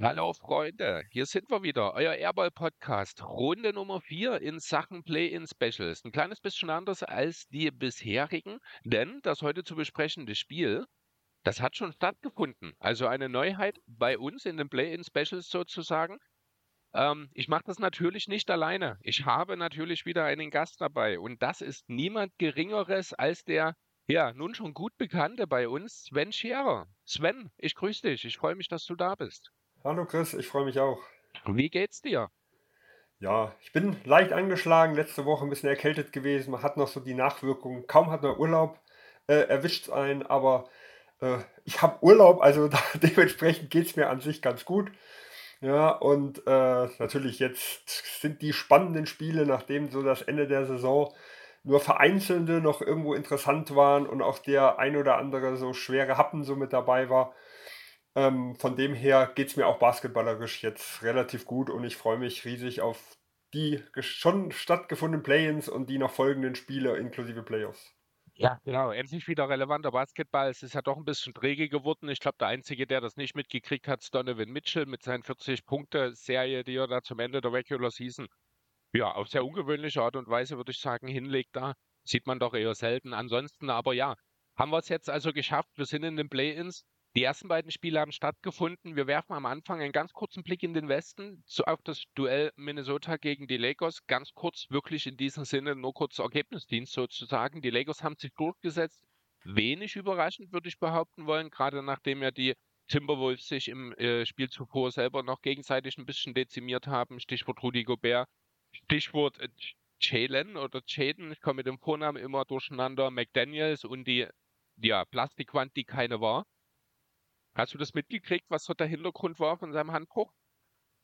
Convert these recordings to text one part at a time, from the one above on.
Hallo Freunde, hier sind wir wieder, euer Airball-Podcast, Runde Nummer 4 in Sachen Play-In-Specials. Ein kleines bisschen anders als die bisherigen, denn das heute zu besprechende Spiel, das hat schon stattgefunden. Also eine Neuheit bei uns in den Play-In-Specials sozusagen. Ähm, ich mache das natürlich nicht alleine. Ich habe natürlich wieder einen Gast dabei und das ist niemand Geringeres als der, ja, nun schon gut bekannte bei uns, Sven Scherer. Sven, ich grüße dich, ich freue mich, dass du da bist. Hallo Chris, ich freue mich auch. Wie geht's dir? Ja, ich bin leicht angeschlagen, letzte Woche ein bisschen erkältet gewesen. Man hat noch so die Nachwirkungen. Kaum hat man Urlaub, äh, erwischt ein, aber ich habe Urlaub, also da, dementsprechend geht es mir an sich ganz gut. Ja, und äh, natürlich jetzt sind die spannenden Spiele, nachdem so das Ende der Saison nur vereinzelte noch irgendwo interessant waren und auch der ein oder andere so schwere Happen so mit dabei war ähm, von dem her geht es mir auch basketballerisch jetzt relativ gut und ich freue mich riesig auf die schon stattgefundenen Play-ins und die noch folgenden Spiele inklusive Playoffs. Ja, genau. Endlich wieder relevanter Basketball. Es ist ja doch ein bisschen träge geworden. Ich glaube, der Einzige, der das nicht mitgekriegt hat, ist Donovan Mitchell mit seinen 40-Punkte-Serie, die er da zum Ende der Regular Season ja auf sehr ungewöhnliche Art und Weise, würde ich sagen, hinlegt. Da sieht man doch eher selten. Ansonsten aber ja, haben wir es jetzt also geschafft. Wir sind in den Play-ins. Die ersten beiden Spiele haben stattgefunden. Wir werfen am Anfang einen ganz kurzen Blick in den Westen zu, auf das Duell Minnesota gegen die Lakers. Ganz kurz, wirklich in diesem Sinne, nur kurz Ergebnisdienst sozusagen. Die Lakers haben sich durchgesetzt. Wenig überraschend, würde ich behaupten wollen, gerade nachdem ja die Timberwolves sich im äh, Spiel zuvor selber noch gegenseitig ein bisschen dezimiert haben. Stichwort Rudy Gobert, Stichwort äh, Jalen oder Jaden, ich komme mit dem Vornamen immer durcheinander, McDaniels und die ja, Plastikwand, die keine war. Hast du das mitgekriegt, was so der Hintergrund war von seinem Handbruch?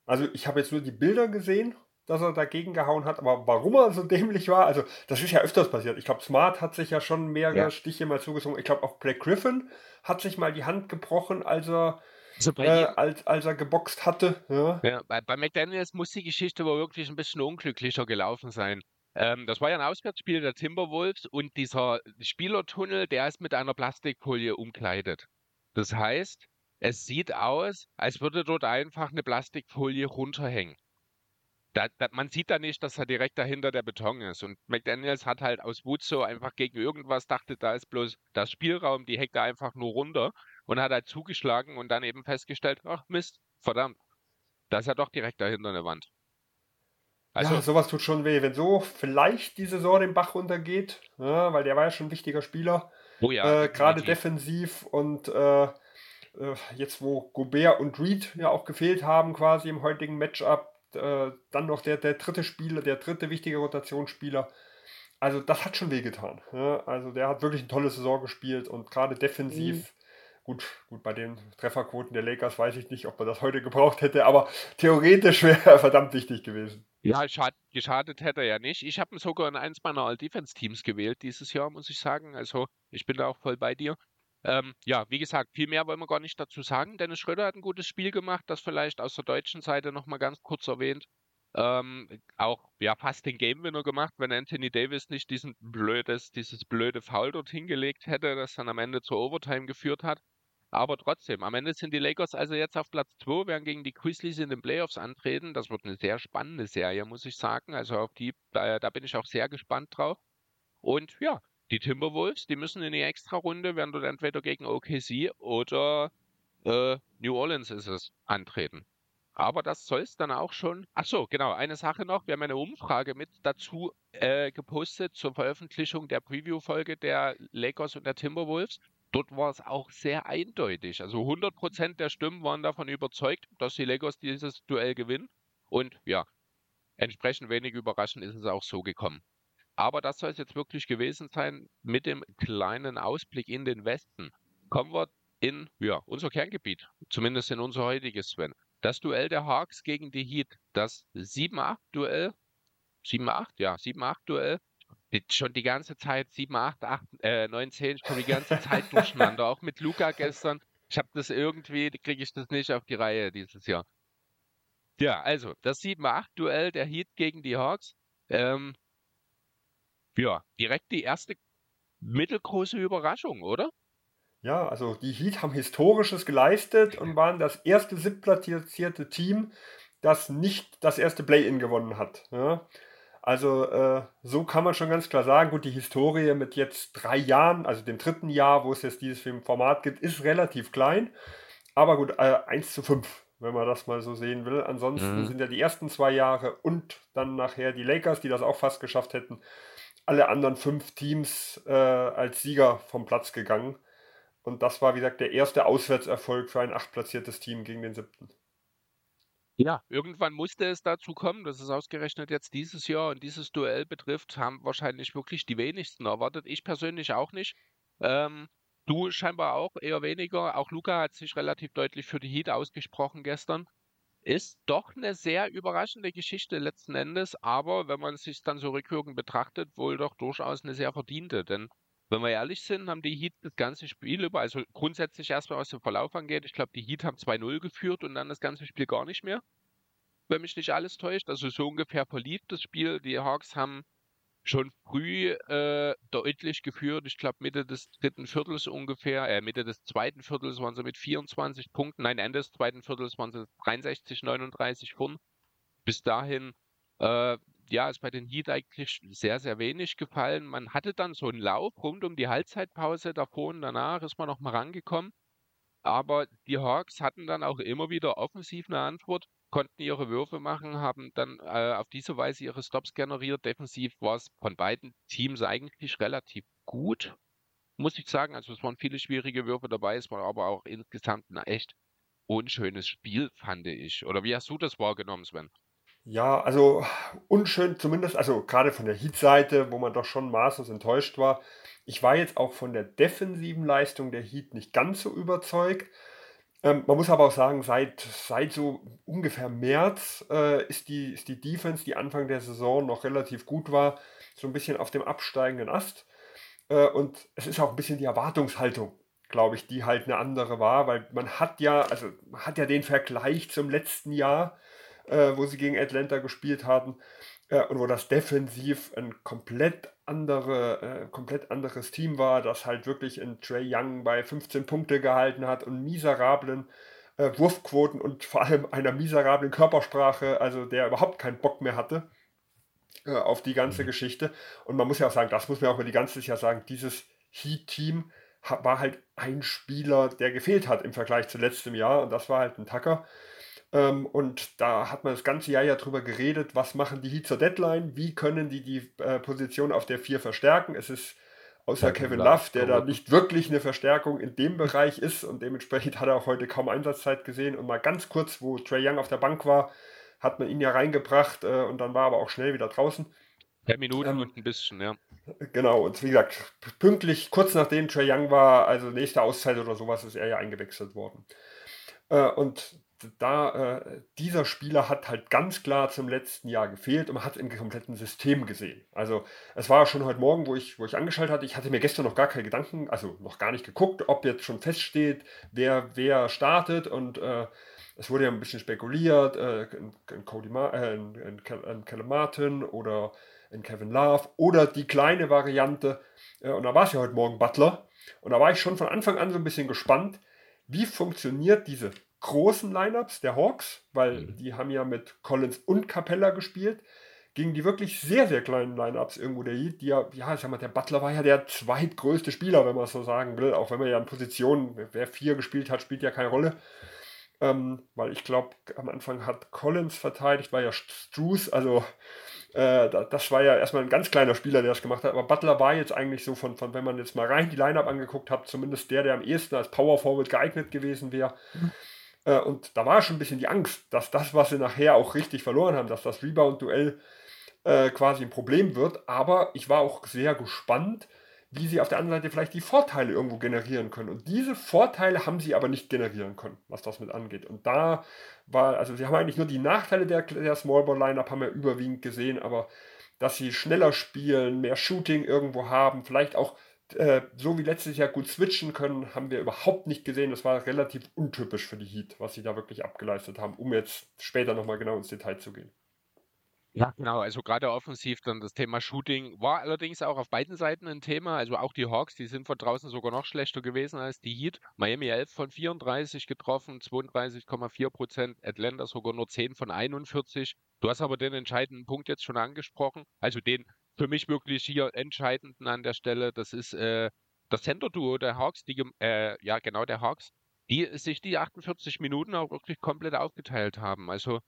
Also ich habe jetzt nur die Bilder gesehen, dass er dagegen gehauen hat, aber warum er so dämlich war, also das ist ja öfters passiert. Ich glaube, Smart hat sich ja schon mehrere ja. Stiche mal zugezogen. Ich glaube, auch Black Griffin hat sich mal die Hand gebrochen, als er, also äh, als, als er geboxt hatte. Ja. ja bei, bei McDaniels muss die Geschichte aber wirklich ein bisschen unglücklicher gelaufen sein. Ähm, das war ja ein Auswärtsspiel der Timberwolves und dieser Spielertunnel, der ist mit einer Plastikfolie umkleidet. Das heißt, es sieht aus, als würde dort einfach eine Plastikfolie runterhängen. Da, da, man sieht da nicht, dass da direkt dahinter der Beton ist. Und McDaniels hat halt aus Wut so einfach gegen irgendwas dachte, da ist bloß das Spielraum, die hängt da einfach nur runter und hat halt zugeschlagen und dann eben festgestellt, ach Mist, verdammt, da ist ja doch direkt dahinter eine Wand. Also, ja, sowas tut schon weh. Wenn so vielleicht die Saison den Bach runtergeht, ja, weil der war ja schon ein wichtiger Spieler, Oh ja, äh, gerade defensiv und äh, äh, jetzt wo Gobert und Reed ja auch gefehlt haben quasi im heutigen Matchup, äh, dann noch der, der dritte Spieler, der dritte wichtige Rotationsspieler. Also das hat schon wehgetan. Ja? Also der hat wirklich eine tolle Saison gespielt und gerade defensiv mhm. Gut, gut, bei den Trefferquoten der Lakers weiß ich nicht, ob man das heute gebraucht hätte, aber theoretisch wäre er verdammt wichtig gewesen. Ja, schad, geschadet hätte er ja nicht. Ich habe ihn sogar in eins meiner All-Defense-Teams gewählt dieses Jahr, muss ich sagen. Also ich bin da auch voll bei dir. Ähm, ja, wie gesagt, viel mehr wollen wir gar nicht dazu sagen. Dennis Schröder hat ein gutes Spiel gemacht, das vielleicht aus der deutschen Seite nochmal ganz kurz erwähnt. Ähm, auch ja fast den Game Winner gemacht, wenn Anthony Davis nicht diesen blödes, dieses blöde Foul dort hingelegt hätte, das dann am Ende zur Overtime geführt hat. Aber trotzdem, am Ende sind die Lakers also jetzt auf Platz 2, werden gegen die Grizzlies in den Playoffs antreten. Das wird eine sehr spannende Serie, muss ich sagen. Also auf die, da, da bin ich auch sehr gespannt drauf. Und ja, die Timberwolves, die müssen in die Extra-Runde, werden dort entweder gegen OKC oder äh, New Orleans ist es, antreten. Aber das soll es dann auch schon. Ach so, genau. Eine Sache noch. Wir haben eine Umfrage mit dazu äh, gepostet zur Veröffentlichung der Preview-Folge der Lakers und der Timberwolves. Dort war es auch sehr eindeutig. Also 100% der Stimmen waren davon überzeugt, dass die Lakers dieses Duell gewinnen. Und ja, entsprechend wenig überraschend ist es auch so gekommen. Aber das soll es jetzt wirklich gewesen sein mit dem kleinen Ausblick in den Westen. Kommen wir in ja, unser Kerngebiet, zumindest in unser heutiges Sven. Das Duell der Hawks gegen die Heat, das 7-8-Duell, 7-8, ja, 7-8-Duell schon die ganze Zeit 7, 8, 8, äh, 9, 10, ich komme die ganze Zeit durcheinander. Auch mit Luca gestern. Ich habe das irgendwie, kriege ich das nicht auf die Reihe dieses Jahr. Ja, also, das 7-8-Duell der Heat gegen die Hawks. Ähm, ja, direkt die erste mittelgroße Überraschung, oder? Ja, also die Heat haben Historisches geleistet und waren das erste siebtplatzierte Team, das nicht das erste Play-In gewonnen hat. Ja. Also äh, so kann man schon ganz klar sagen, gut, die Historie mit jetzt drei Jahren, also dem dritten Jahr, wo es jetzt dieses Format gibt, ist relativ klein. Aber gut, äh, 1 zu 5, wenn man das mal so sehen will. Ansonsten mhm. sind ja die ersten zwei Jahre und dann nachher die Lakers, die das auch fast geschafft hätten, alle anderen fünf Teams äh, als Sieger vom Platz gegangen. Und das war, wie gesagt, der erste Auswärtserfolg für ein achtplatziertes Team gegen den siebten. Ja, irgendwann musste es dazu kommen, dass es ausgerechnet jetzt dieses Jahr und dieses Duell betrifft, haben wahrscheinlich wirklich die wenigsten erwartet. Ich persönlich auch nicht. Ähm, du scheinbar auch eher weniger. Auch Luca hat sich relativ deutlich für die Heat ausgesprochen gestern. Ist doch eine sehr überraschende Geschichte letzten Endes, aber wenn man es sich dann so rückwirkend betrachtet, wohl doch durchaus eine sehr verdiente. Denn wenn wir ehrlich sind, haben die Heat das ganze Spiel über, also grundsätzlich erstmal was den Verlauf angeht, ich glaube, die Heat haben 2-0 geführt und dann das ganze Spiel gar nicht mehr. Wenn mich nicht alles täuscht, also so ungefähr verlief das Spiel. Die Hawks haben schon früh äh, deutlich geführt. Ich glaube, Mitte des dritten Viertels ungefähr, äh, Mitte des zweiten Viertels waren sie mit 24 Punkten, nein, Ende des zweiten Viertels waren sie 63, 39 vorn. Bis dahin äh, ja, ist bei den Heat eigentlich sehr, sehr wenig gefallen. Man hatte dann so einen Lauf rund um die Halbzeitpause davor und danach ist man noch mal rangekommen. Aber die Hawks hatten dann auch immer wieder offensiv eine Antwort, konnten ihre Würfe machen, haben dann äh, auf diese Weise ihre Stops generiert. Defensiv war es von beiden Teams eigentlich relativ gut, muss ich sagen. Also es waren viele schwierige Würfe dabei, es war aber auch insgesamt ein echt unschönes Spiel, fand ich. Oder wie hast du das wahrgenommen, Sven? Ja, also unschön zumindest, also gerade von der Heat-Seite, wo man doch schon maßlos enttäuscht war. Ich war jetzt auch von der defensiven Leistung der Heat nicht ganz so überzeugt. Ähm, man muss aber auch sagen, seit, seit so ungefähr März äh, ist, die, ist die Defense, die Anfang der Saison noch relativ gut war, so ein bisschen auf dem absteigenden Ast. Äh, und es ist auch ein bisschen die Erwartungshaltung, glaube ich, die halt eine andere war, weil man hat ja, also man hat ja den Vergleich zum letzten Jahr äh, wo sie gegen Atlanta gespielt haben äh, und wo das defensiv ein komplett, andere, äh, komplett anderes Team war, das halt wirklich in Trey Young bei 15 Punkte gehalten hat und miserablen äh, Wurfquoten und vor allem einer miserablen Körpersprache, also der überhaupt keinen Bock mehr hatte äh, auf die ganze mhm. Geschichte. Und man muss ja auch sagen, das muss man auch über die ganze Jahr sagen, dieses Heat-Team war halt ein Spieler, der gefehlt hat im Vergleich zu letztem Jahr und das war halt ein Tucker. Ähm, und da hat man das ganze Jahr ja drüber geredet, was machen die Heat zur Deadline, wie können die die äh, Position auf der 4 verstärken. Es ist außer ja, Kevin Love, der da nicht wirklich eine Verstärkung in dem Bereich ist und dementsprechend hat er auch heute kaum Einsatzzeit gesehen. Und mal ganz kurz, wo Trey Young auf der Bank war, hat man ihn ja reingebracht äh, und dann war aber auch schnell wieder draußen. Zehn Minuten ähm, und ein bisschen, ja. Genau, und wie gesagt, pünktlich, kurz nachdem Trey Young war, also nächste Auszeit oder sowas, ist er ja eingewechselt worden. Äh, und da äh, dieser Spieler hat halt ganz klar zum letzten Jahr gefehlt und man hat im kompletten System gesehen. Also es war schon heute Morgen, wo ich, wo ich angeschaltet hatte, ich hatte mir gestern noch gar keine Gedanken, also noch gar nicht geguckt, ob jetzt schon feststeht, wer, wer startet und äh, es wurde ja ein bisschen spekuliert, äh, in, Cody Ma äh, in, in, in Callum Martin oder in Kevin Love oder die kleine Variante äh, und da war es ja heute Morgen Butler und da war ich schon von Anfang an so ein bisschen gespannt, wie funktioniert diese großen Lineups der Hawks, weil mhm. die haben ja mit Collins und Capella gespielt, gegen die wirklich sehr, sehr kleinen Lineups irgendwo der Heat, die ja, ja, ich sag mal, der Butler war ja der zweitgrößte Spieler, wenn man es so sagen will, auch wenn man ja in Positionen, wer vier gespielt hat, spielt ja keine Rolle. Ähm, weil ich glaube, am Anfang hat Collins verteidigt, war ja Struce, also äh, das war ja erstmal ein ganz kleiner Spieler, der das gemacht hat, aber Butler war jetzt eigentlich so von, von wenn man jetzt mal rein die Lineup angeguckt hat, zumindest der, der am ehesten als Power Forward geeignet gewesen wäre. Mhm. Äh, und da war schon ein bisschen die Angst, dass das, was sie nachher auch richtig verloren haben, dass das Rebound-Duell äh, quasi ein Problem wird. Aber ich war auch sehr gespannt, wie sie auf der anderen Seite vielleicht die Vorteile irgendwo generieren können. Und diese Vorteile haben sie aber nicht generieren können, was das mit angeht. Und da war, also sie haben eigentlich nur die Nachteile der, der Small Ball Lineup haben wir überwiegend gesehen, aber dass sie schneller spielen, mehr Shooting irgendwo haben, vielleicht auch äh, so wie letztes Jahr gut switchen können, haben wir überhaupt nicht gesehen. Das war relativ untypisch für die Heat, was sie da wirklich abgeleistet haben, um jetzt später nochmal genau ins Detail zu gehen. Ja, genau. Also gerade offensiv dann das Thema Shooting war allerdings auch auf beiden Seiten ein Thema. Also auch die Hawks, die sind von draußen sogar noch schlechter gewesen als die Heat. Miami 11 von 34 getroffen, 32,4 Prozent. Atlanta sogar nur 10 von 41. Du hast aber den entscheidenden Punkt jetzt schon angesprochen. Also den für mich wirklich hier entscheidenden an der Stelle. Das ist äh, das Center-Duo der Hawks, die, äh, ja genau der Hawks, die sich die 48 Minuten auch wirklich komplett aufgeteilt haben. Also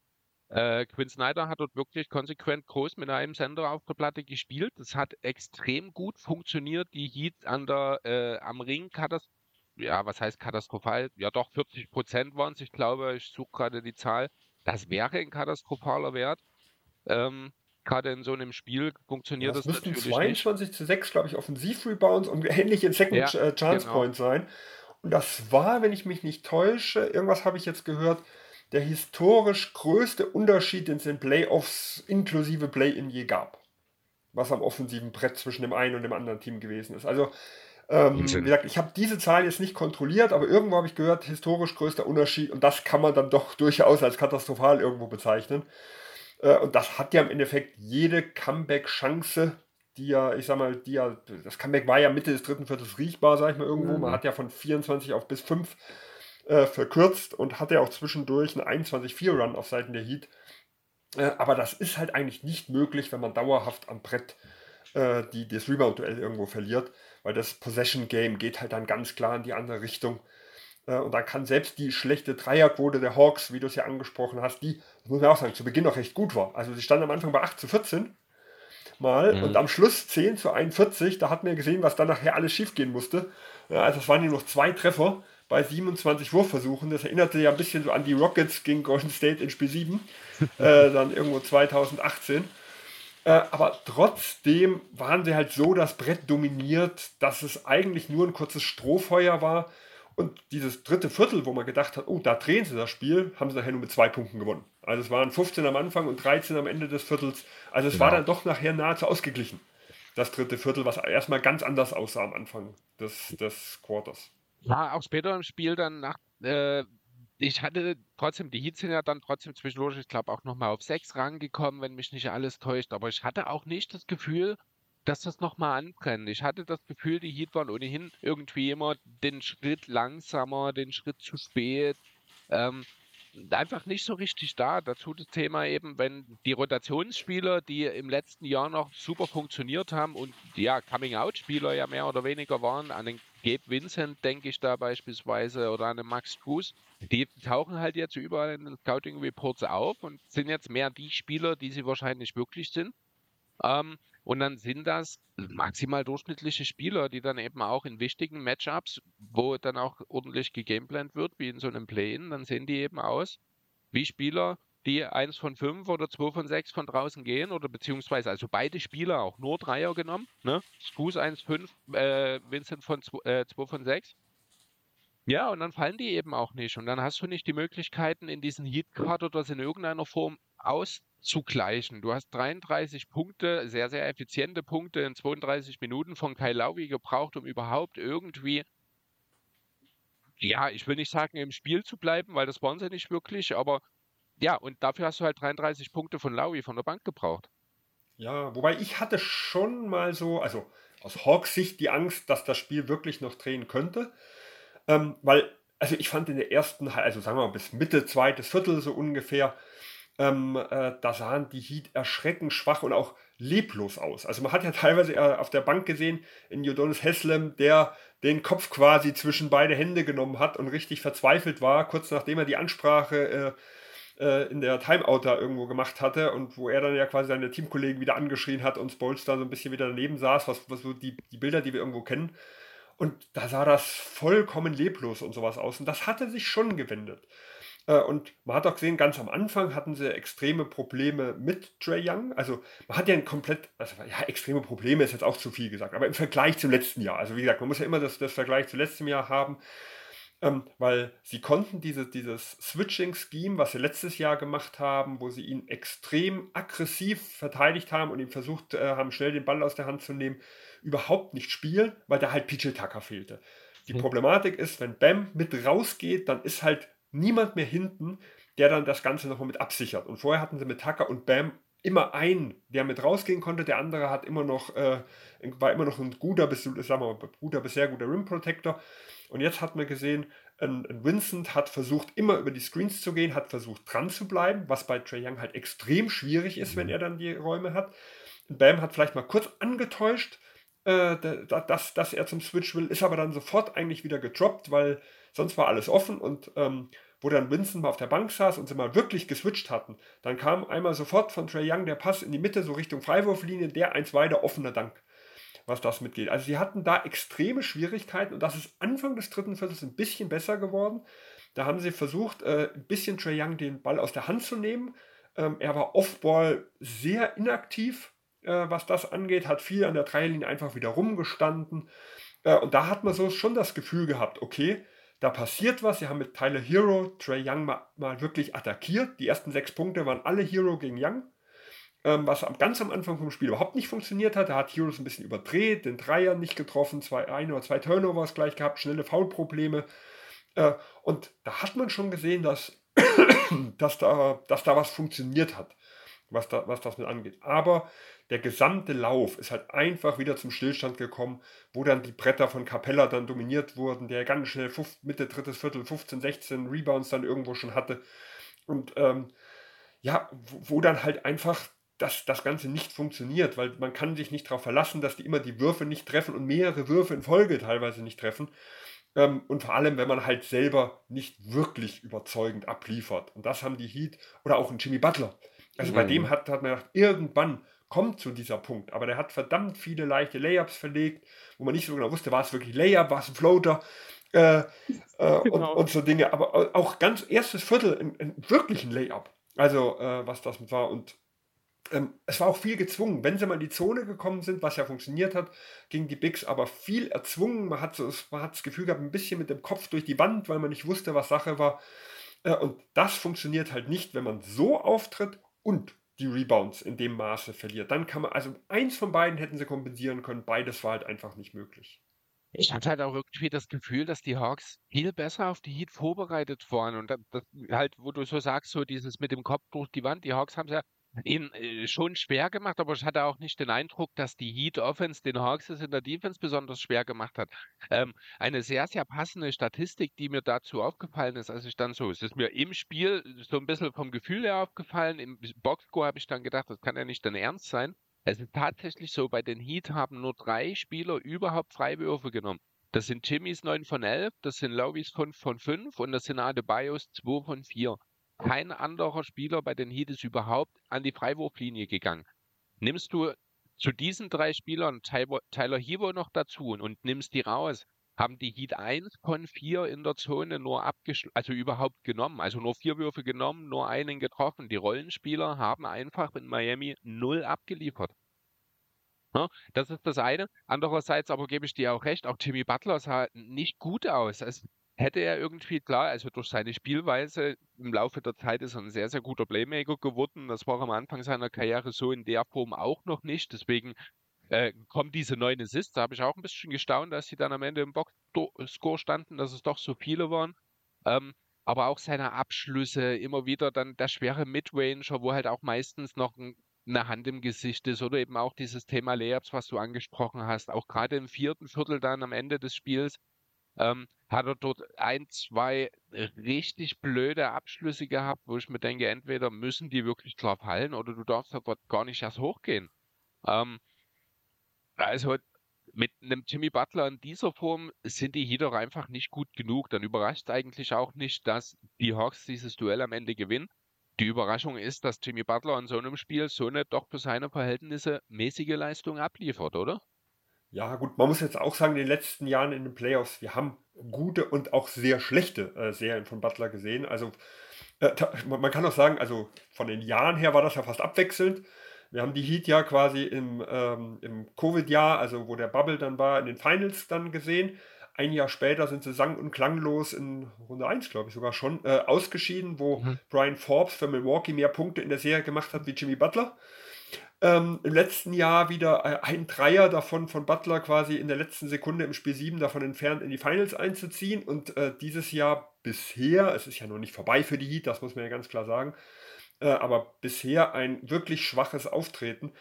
äh, Quinn Snyder hat dort wirklich konsequent groß mit einem Sender auf der Platte gespielt. Das hat extrem gut funktioniert. Die Heat an der, äh, am Ring katastrophal. Ja, was heißt katastrophal? Ja, doch 40 Prozent waren es. Ich glaube, ich suche gerade die Zahl. Das wäre ein katastrophaler Wert. Ähm, gerade in so einem Spiel funktioniert ja, das, das natürlich 22 nicht. zu 6, glaube ich, Offensiv-Rebounds und ähnliche Second ja, äh, Chance genau. Point sein. Und das war, wenn ich mich nicht täusche, irgendwas habe ich jetzt gehört, der historisch größte Unterschied, den es in Playoffs inklusive Play-In je gab. Was am offensiven Brett zwischen dem einen und dem anderen Team gewesen ist. Also, ähm, wie gesagt, ich habe diese Zahl jetzt nicht kontrolliert, aber irgendwo habe ich gehört, historisch größter Unterschied und das kann man dann doch durchaus als katastrophal irgendwo bezeichnen. Äh, und das hat ja im Endeffekt jede Comeback-Chance, die ja, ich sag mal, die ja, das Comeback war ja Mitte des dritten Viertels riechbar, sag ich mal irgendwo. Mhm. Man hat ja von 24 auf bis 5 äh, verkürzt und hatte ja auch zwischendurch einen 21-4-Run auf Seiten der Heat. Äh, aber das ist halt eigentlich nicht möglich, wenn man dauerhaft am Brett äh, die, das Rebound-Duell irgendwo verliert, weil das Possession-Game geht halt dann ganz klar in die andere Richtung. Äh, und da kann selbst die schlechte Dreierquote der Hawks, wie du es ja angesprochen hast, die, muss man auch sagen, zu Beginn noch recht gut war. Also sie standen am Anfang bei 8 zu 14 mal mhm. und am Schluss 10 zu 41. Da hat man gesehen, was dann nachher alles schief gehen musste. Also es waren nur noch zwei Treffer bei 27 Wurfversuchen. Das erinnerte ja ein bisschen so an die Rockets gegen Golden State in Spiel 7, äh, dann irgendwo 2018. Äh, aber trotzdem waren sie halt so das Brett dominiert, dass es eigentlich nur ein kurzes Strohfeuer war und dieses dritte Viertel, wo man gedacht hat, oh, da drehen sie das Spiel, haben sie nachher nur mit zwei Punkten gewonnen. Also es waren 15 am Anfang und 13 am Ende des Viertels. Also es genau. war dann doch nachher nahezu ausgeglichen. Das dritte Viertel, was erstmal ganz anders aussah am Anfang des, des Quarters. Ja, auch später im Spiel dann nach, äh, ich hatte trotzdem, die Heats sind ja dann trotzdem zwischendurch, ich glaube, auch nochmal auf sechs rangekommen, wenn mich nicht alles täuscht. Aber ich hatte auch nicht das Gefühl, dass das nochmal anbrennt. Ich hatte das Gefühl, die Heat waren ohnehin irgendwie immer den Schritt langsamer, den Schritt zu spät. Ähm, einfach nicht so richtig da. Dazu das Thema eben, wenn die Rotationsspieler, die im letzten Jahr noch super funktioniert haben und ja, Coming-out-Spieler ja mehr oder weniger waren, an den Gabe Vincent denke ich da beispielsweise oder an den Max Cruz, die tauchen halt jetzt überall in den Scouting-Reports auf und sind jetzt mehr die Spieler, die sie wahrscheinlich wirklich sind. Ähm, und dann sind das maximal durchschnittliche Spieler, die dann eben auch in wichtigen Matchups, wo dann auch ordentlich gegameplant wird, wie in so einem Play-In, dann sehen die eben aus wie Spieler, die 1 von 5 oder 2 von 6 von draußen gehen oder beziehungsweise also beide Spieler auch nur Dreier genommen. Ne? Screws 1 5, äh, Vincent von 2, äh, 2 von 6. Ja, und dann fallen die eben auch nicht. Und dann hast du nicht die Möglichkeiten, in diesen Heat-Card oder in irgendeiner Form aus zugleichen. Du hast 33 Punkte, sehr, sehr effiziente Punkte in 32 Minuten von Kai Lauvi gebraucht, um überhaupt irgendwie, ja, ich will nicht sagen, im Spiel zu bleiben, weil das waren sie nicht wirklich, aber ja, und dafür hast du halt 33 Punkte von Lauvi von der Bank gebraucht. Ja, wobei ich hatte schon mal so, also aus Hawks Sicht die Angst, dass das Spiel wirklich noch drehen könnte. Ähm, weil, also ich fand in der ersten, also sagen wir mal bis Mitte, zweites Viertel so ungefähr, ähm, äh, da sahen die Heat erschreckend schwach und auch leblos aus. Also man hat ja teilweise äh, auf der Bank gesehen, in Jodonis Heslem, der den Kopf quasi zwischen beide Hände genommen hat und richtig verzweifelt war, kurz nachdem er die Ansprache äh, äh, in der Timeout da irgendwo gemacht hatte und wo er dann ja quasi seine Teamkollegen wieder angeschrien hat und Spolz da so ein bisschen wieder daneben saß, was, was so die, die Bilder, die wir irgendwo kennen. Und da sah das vollkommen leblos und sowas aus. Und das hatte sich schon gewendet. Äh, und man hat auch gesehen, ganz am Anfang hatten sie extreme Probleme mit Trey Young. Also man hat ja ein komplett, also ja, extreme Probleme ist jetzt auch zu viel gesagt, aber im Vergleich zum letzten Jahr. Also wie gesagt, man muss ja immer das, das Vergleich zu letztem Jahr haben. ähm, weil sie konnten diese, dieses Switching-Scheme, was sie letztes Jahr gemacht haben, wo sie ihn extrem aggressiv verteidigt haben und ihm versucht äh, haben, schnell den Ball aus der Hand zu nehmen, überhaupt nicht spielen, weil da halt PJ Tucker fehlte. Die mhm. Problematik ist, wenn Bam mit rausgeht, dann ist halt niemand mehr hinten, der dann das Ganze nochmal mit absichert. Und vorher hatten sie mit Tucker und Bam immer einen, der mit rausgehen konnte. Der andere hat immer noch, äh, war immer noch ein guter bis, sagen wir mal, guter bis sehr guter Rim Protector. Und jetzt hat man gesehen, ein, ein Vincent hat versucht, immer über die Screens zu gehen, hat versucht, dran zu bleiben, was bei Trey Young halt extrem schwierig ist, wenn mhm. er dann die Räume hat. Bam hat vielleicht mal kurz angetäuscht, äh, dass, dass er zum Switch will, ist aber dann sofort eigentlich wieder gedroppt, weil sonst war alles offen und ähm, wo dann Vincent mal auf der Bank saß und sie mal wirklich geswitcht hatten, dann kam einmal sofort von Trey Young der Pass in die Mitte, so Richtung Freiwurflinie, der eins weiter offener Dank, was das mitgeht. Also sie hatten da extreme Schwierigkeiten und das ist Anfang des dritten Viertels ein bisschen besser geworden. Da haben sie versucht, äh, ein bisschen Trey Young den Ball aus der Hand zu nehmen. Ähm, er war Offball sehr inaktiv, äh, was das angeht, hat viel an der Dreierlinie einfach wieder rumgestanden. Äh, und da hat man so schon das Gefühl gehabt, okay, da passiert was. Sie haben mit Tyler Hero Trey Young mal, mal wirklich attackiert. Die ersten sechs Punkte waren alle Hero gegen Young. Ähm, was ganz am Anfang vom Spiel überhaupt nicht funktioniert hat. Da hat Heroes ein bisschen überdreht, den Dreier nicht getroffen, zwei, ein oder zwei Turnovers gleich gehabt, schnelle Foulprobleme. Äh, und da hat man schon gesehen, dass, dass, da, dass da was funktioniert hat, was, da, was das mit angeht. Aber der gesamte Lauf ist halt einfach wieder zum Stillstand gekommen, wo dann die Bretter von Capella dann dominiert wurden, der ganz schnell Mitte drittes Viertel 15, 16 Rebounds dann irgendwo schon hatte. Und ähm, ja, wo, wo, dann halt einfach das, das Ganze nicht funktioniert, weil man kann sich nicht darauf verlassen, dass die immer die Würfe nicht treffen und mehrere Würfe in Folge teilweise nicht treffen. Ähm, und vor allem, wenn man halt selber nicht wirklich überzeugend abliefert. Und das haben die Heat oder auch ein Jimmy Butler. Also mhm. bei dem hat, hat man gedacht, irgendwann kommt zu dieser Punkt. Aber der hat verdammt viele leichte Layups verlegt, wo man nicht so genau wusste, war es wirklich Layup, war es ein Floater äh, äh, genau. und, und, so Dinge. Aber auch ganz erstes Viertel in, in wirklich ein Layup. Also äh, was das war. Und ähm, es war auch viel gezwungen. Wenn sie mal in die Zone gekommen sind, was ja funktioniert hat, gegen die Bigs, aber viel erzwungen. Man hat, so, man hat das Gefühl gehabt, ein bisschen mit dem Kopf durch die Wand, weil man nicht wusste, was Sache war. Äh, und das funktioniert halt nicht, wenn man so auftritt und die Rebounds in dem Maße verliert. Dann kann man, also eins von beiden hätten sie kompensieren können, beides war halt einfach nicht möglich. Ich hatte halt auch irgendwie das Gefühl, dass die Hawks viel besser auf die Heat vorbereitet waren und das, halt, wo du so sagst, so dieses mit dem Kopf durch die Wand, die Hawks haben es ja ihn äh, schon schwer gemacht, aber ich hatte auch nicht den Eindruck, dass die Heat Offense den Hawks in der Defense besonders schwer gemacht hat. Ähm, eine sehr, sehr passende Statistik, die mir dazu aufgefallen ist, als ich dann so, es ist mir im Spiel so ein bisschen vom Gefühl her aufgefallen, im Boxscore habe ich dann gedacht, das kann ja nicht dein Ernst sein. Es ist tatsächlich so, bei den Heat haben nur drei Spieler überhaupt Freiwürfe genommen. Das sind Jimmys 9 von 11, das sind Lowies 5 von 5 und das sind Adebayos 2 von 4. Kein anderer Spieler bei den Heat ist überhaupt an die Freiwurflinie gegangen. Nimmst du zu diesen drei Spielern Tyler Hero noch dazu und nimmst die raus, haben die Heat 1 von 4 in der Zone nur abgeschlossen, also überhaupt genommen, also nur vier Würfe genommen, nur einen getroffen. Die Rollenspieler haben einfach in Miami null abgeliefert. Ja, das ist das eine. Andererseits aber gebe ich dir auch recht, auch Jimmy Butler sah nicht gut aus. Es hätte er irgendwie, klar, also durch seine Spielweise im Laufe der Zeit ist er ein sehr, sehr guter Playmaker geworden. Das war am Anfang seiner Karriere so in der Form auch noch nicht. Deswegen äh, kommen diese neuen Assists. Da habe ich auch ein bisschen gestaunt, dass sie dann am Ende im Box-Score standen, dass es doch so viele waren. Ähm, aber auch seine Abschlüsse, immer wieder dann der schwere Midranger, wo halt auch meistens noch ein, eine Hand im Gesicht ist oder eben auch dieses Thema Layups, was du angesprochen hast. Auch gerade im vierten Viertel dann am Ende des Spiels ähm, hat er dort ein, zwei richtig blöde Abschlüsse gehabt, wo ich mir denke, entweder müssen die wirklich klar fallen oder du darfst dort gar nicht erst hochgehen. Ähm, also mit einem Jimmy Butler in dieser Form sind die Heater einfach nicht gut genug. Dann überrascht eigentlich auch nicht, dass die Hawks dieses Duell am Ende gewinnen. Die Überraschung ist, dass Jimmy Butler in so einem Spiel so eine doch für seine Verhältnisse mäßige Leistung abliefert, oder? Ja, gut, man muss jetzt auch sagen, in den letzten Jahren in den Playoffs, wir haben gute und auch sehr schlechte äh, Serien von Butler gesehen. Also äh, man kann auch sagen, also von den Jahren her war das ja fast abwechselnd. Wir haben die Heat ja quasi im, ähm, im Covid-Jahr, also wo der Bubble dann war, in den Finals dann gesehen. ein Jahr später sind sie sang- und klanglos in Runde 1, glaube ich sogar schon, äh, ausgeschieden, wo mhm. Brian Forbes für Milwaukee mehr Punkte in der Serie gemacht hat wie Jimmy Butler. Ähm, Im letzten Jahr wieder äh, ein Dreier davon von Butler quasi in der letzten Sekunde im Spiel 7 davon entfernt, in die Finals einzuziehen. Und äh, dieses Jahr bisher, es ist ja noch nicht vorbei für die Heat, das muss man ja ganz klar sagen, äh, aber bisher ein wirklich schwaches Auftreten.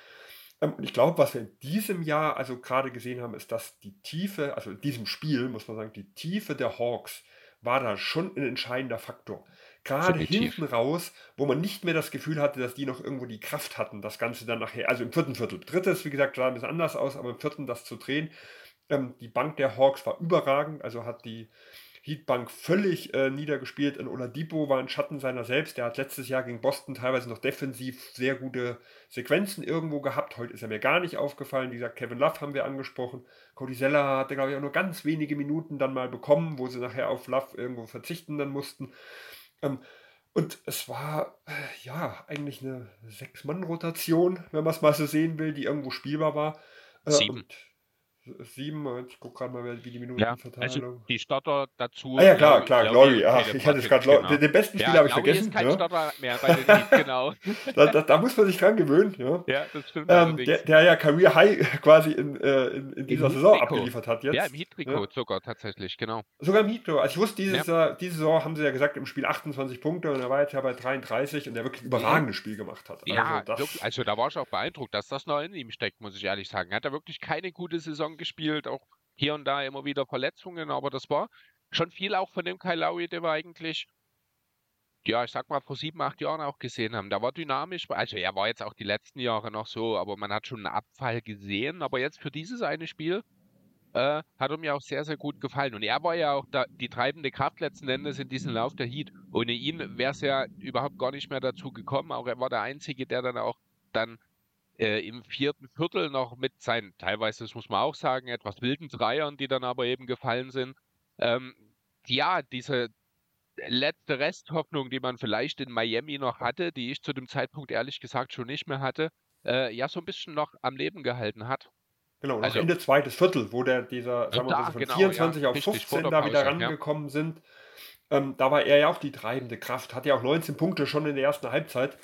Ähm, und ich glaube, was wir in diesem Jahr also gerade gesehen haben, ist, dass die Tiefe, also in diesem Spiel, muss man sagen, die Tiefe der Hawks war da schon ein entscheidender Faktor. Gerade hinten raus, wo man nicht mehr das Gefühl hatte, dass die noch irgendwo die Kraft hatten, das Ganze dann nachher, also im vierten Viertel. Drittes, wie gesagt, sah ein bisschen anders aus, aber im vierten das zu drehen. Ähm, die Bank der Hawks war überragend, also hat die Heatbank völlig äh, niedergespielt. In Oladipo war ein Schatten seiner selbst. Der hat letztes Jahr gegen Boston teilweise noch defensiv sehr gute Sequenzen irgendwo gehabt. Heute ist er mir gar nicht aufgefallen. Wie gesagt, Kevin Love haben wir angesprochen. Cody Zeller hatte, glaube ich, auch nur ganz wenige Minuten dann mal bekommen, wo sie nachher auf Love irgendwo verzichten dann mussten. Ähm, und es war äh, ja eigentlich eine Sechs-Mann-Rotation, wenn man es mal so sehen will, die irgendwo spielbar war. Äh, Sieben. Und sieben, ich gucke gerade mal, wie die Minutenverteilung. Ja, also die Starter dazu. Ah ja, klar, klar, Glory. Ach, ich hatte es gerade, genau. den besten Spieler ja, habe ich vergessen. Ist kein ja. Starter mehr bei den League, genau. da, da, da, muss man sich dran gewöhnen, ja. Ja, das stimmt. Ähm, der, der, ja Career High quasi in, äh, in, in dieser Im Saison Heat abgeliefert hat jetzt. Ja, im Heat-Trikot sogar tatsächlich, genau. Sogar im Heat-Trikot. Also ich wusste, dieses, ja. diese Saison haben sie ja gesagt, im Spiel 28 Punkte und er war jetzt ja bei 33 und der wirklich überragendes Spiel gemacht hat. Also, ja, das, also da war ich auch beeindruckt, dass das noch in ihm steckt, muss ich ehrlich sagen. Er hat da wirklich keine gute Saison gespielt, auch hier und da immer wieder Verletzungen, aber das war schon viel auch von dem Kyle Lowry, den wir eigentlich, ja, ich sag mal, vor sieben, acht Jahren auch gesehen haben. Der war dynamisch, also er war jetzt auch die letzten Jahre noch so, aber man hat schon einen Abfall gesehen. Aber jetzt für dieses eine Spiel äh, hat er mir auch sehr, sehr gut gefallen. Und er war ja auch da, die treibende Kraft letzten Endes in diesem Lauf der Heat. Ohne ihn wäre es ja überhaupt gar nicht mehr dazu gekommen. Auch er war der Einzige, der dann auch dann äh, im vierten Viertel noch mit seinen, teilweise, das muss man auch sagen, etwas wilden Dreiern, die dann aber eben gefallen sind. Ähm, ja, diese letzte Resthoffnung, die man vielleicht in Miami noch hatte, die ich zu dem Zeitpunkt ehrlich gesagt schon nicht mehr hatte, äh, ja, so ein bisschen noch am Leben gehalten hat. Genau, also, Ende zweites Viertel, wo der dieser, sagen wir mal, von genau, 24 ja, auf 15 da wieder rangekommen ja. sind. Ähm, da war er ja auch die treibende Kraft, hat ja auch 19 Punkte schon in der ersten Halbzeit.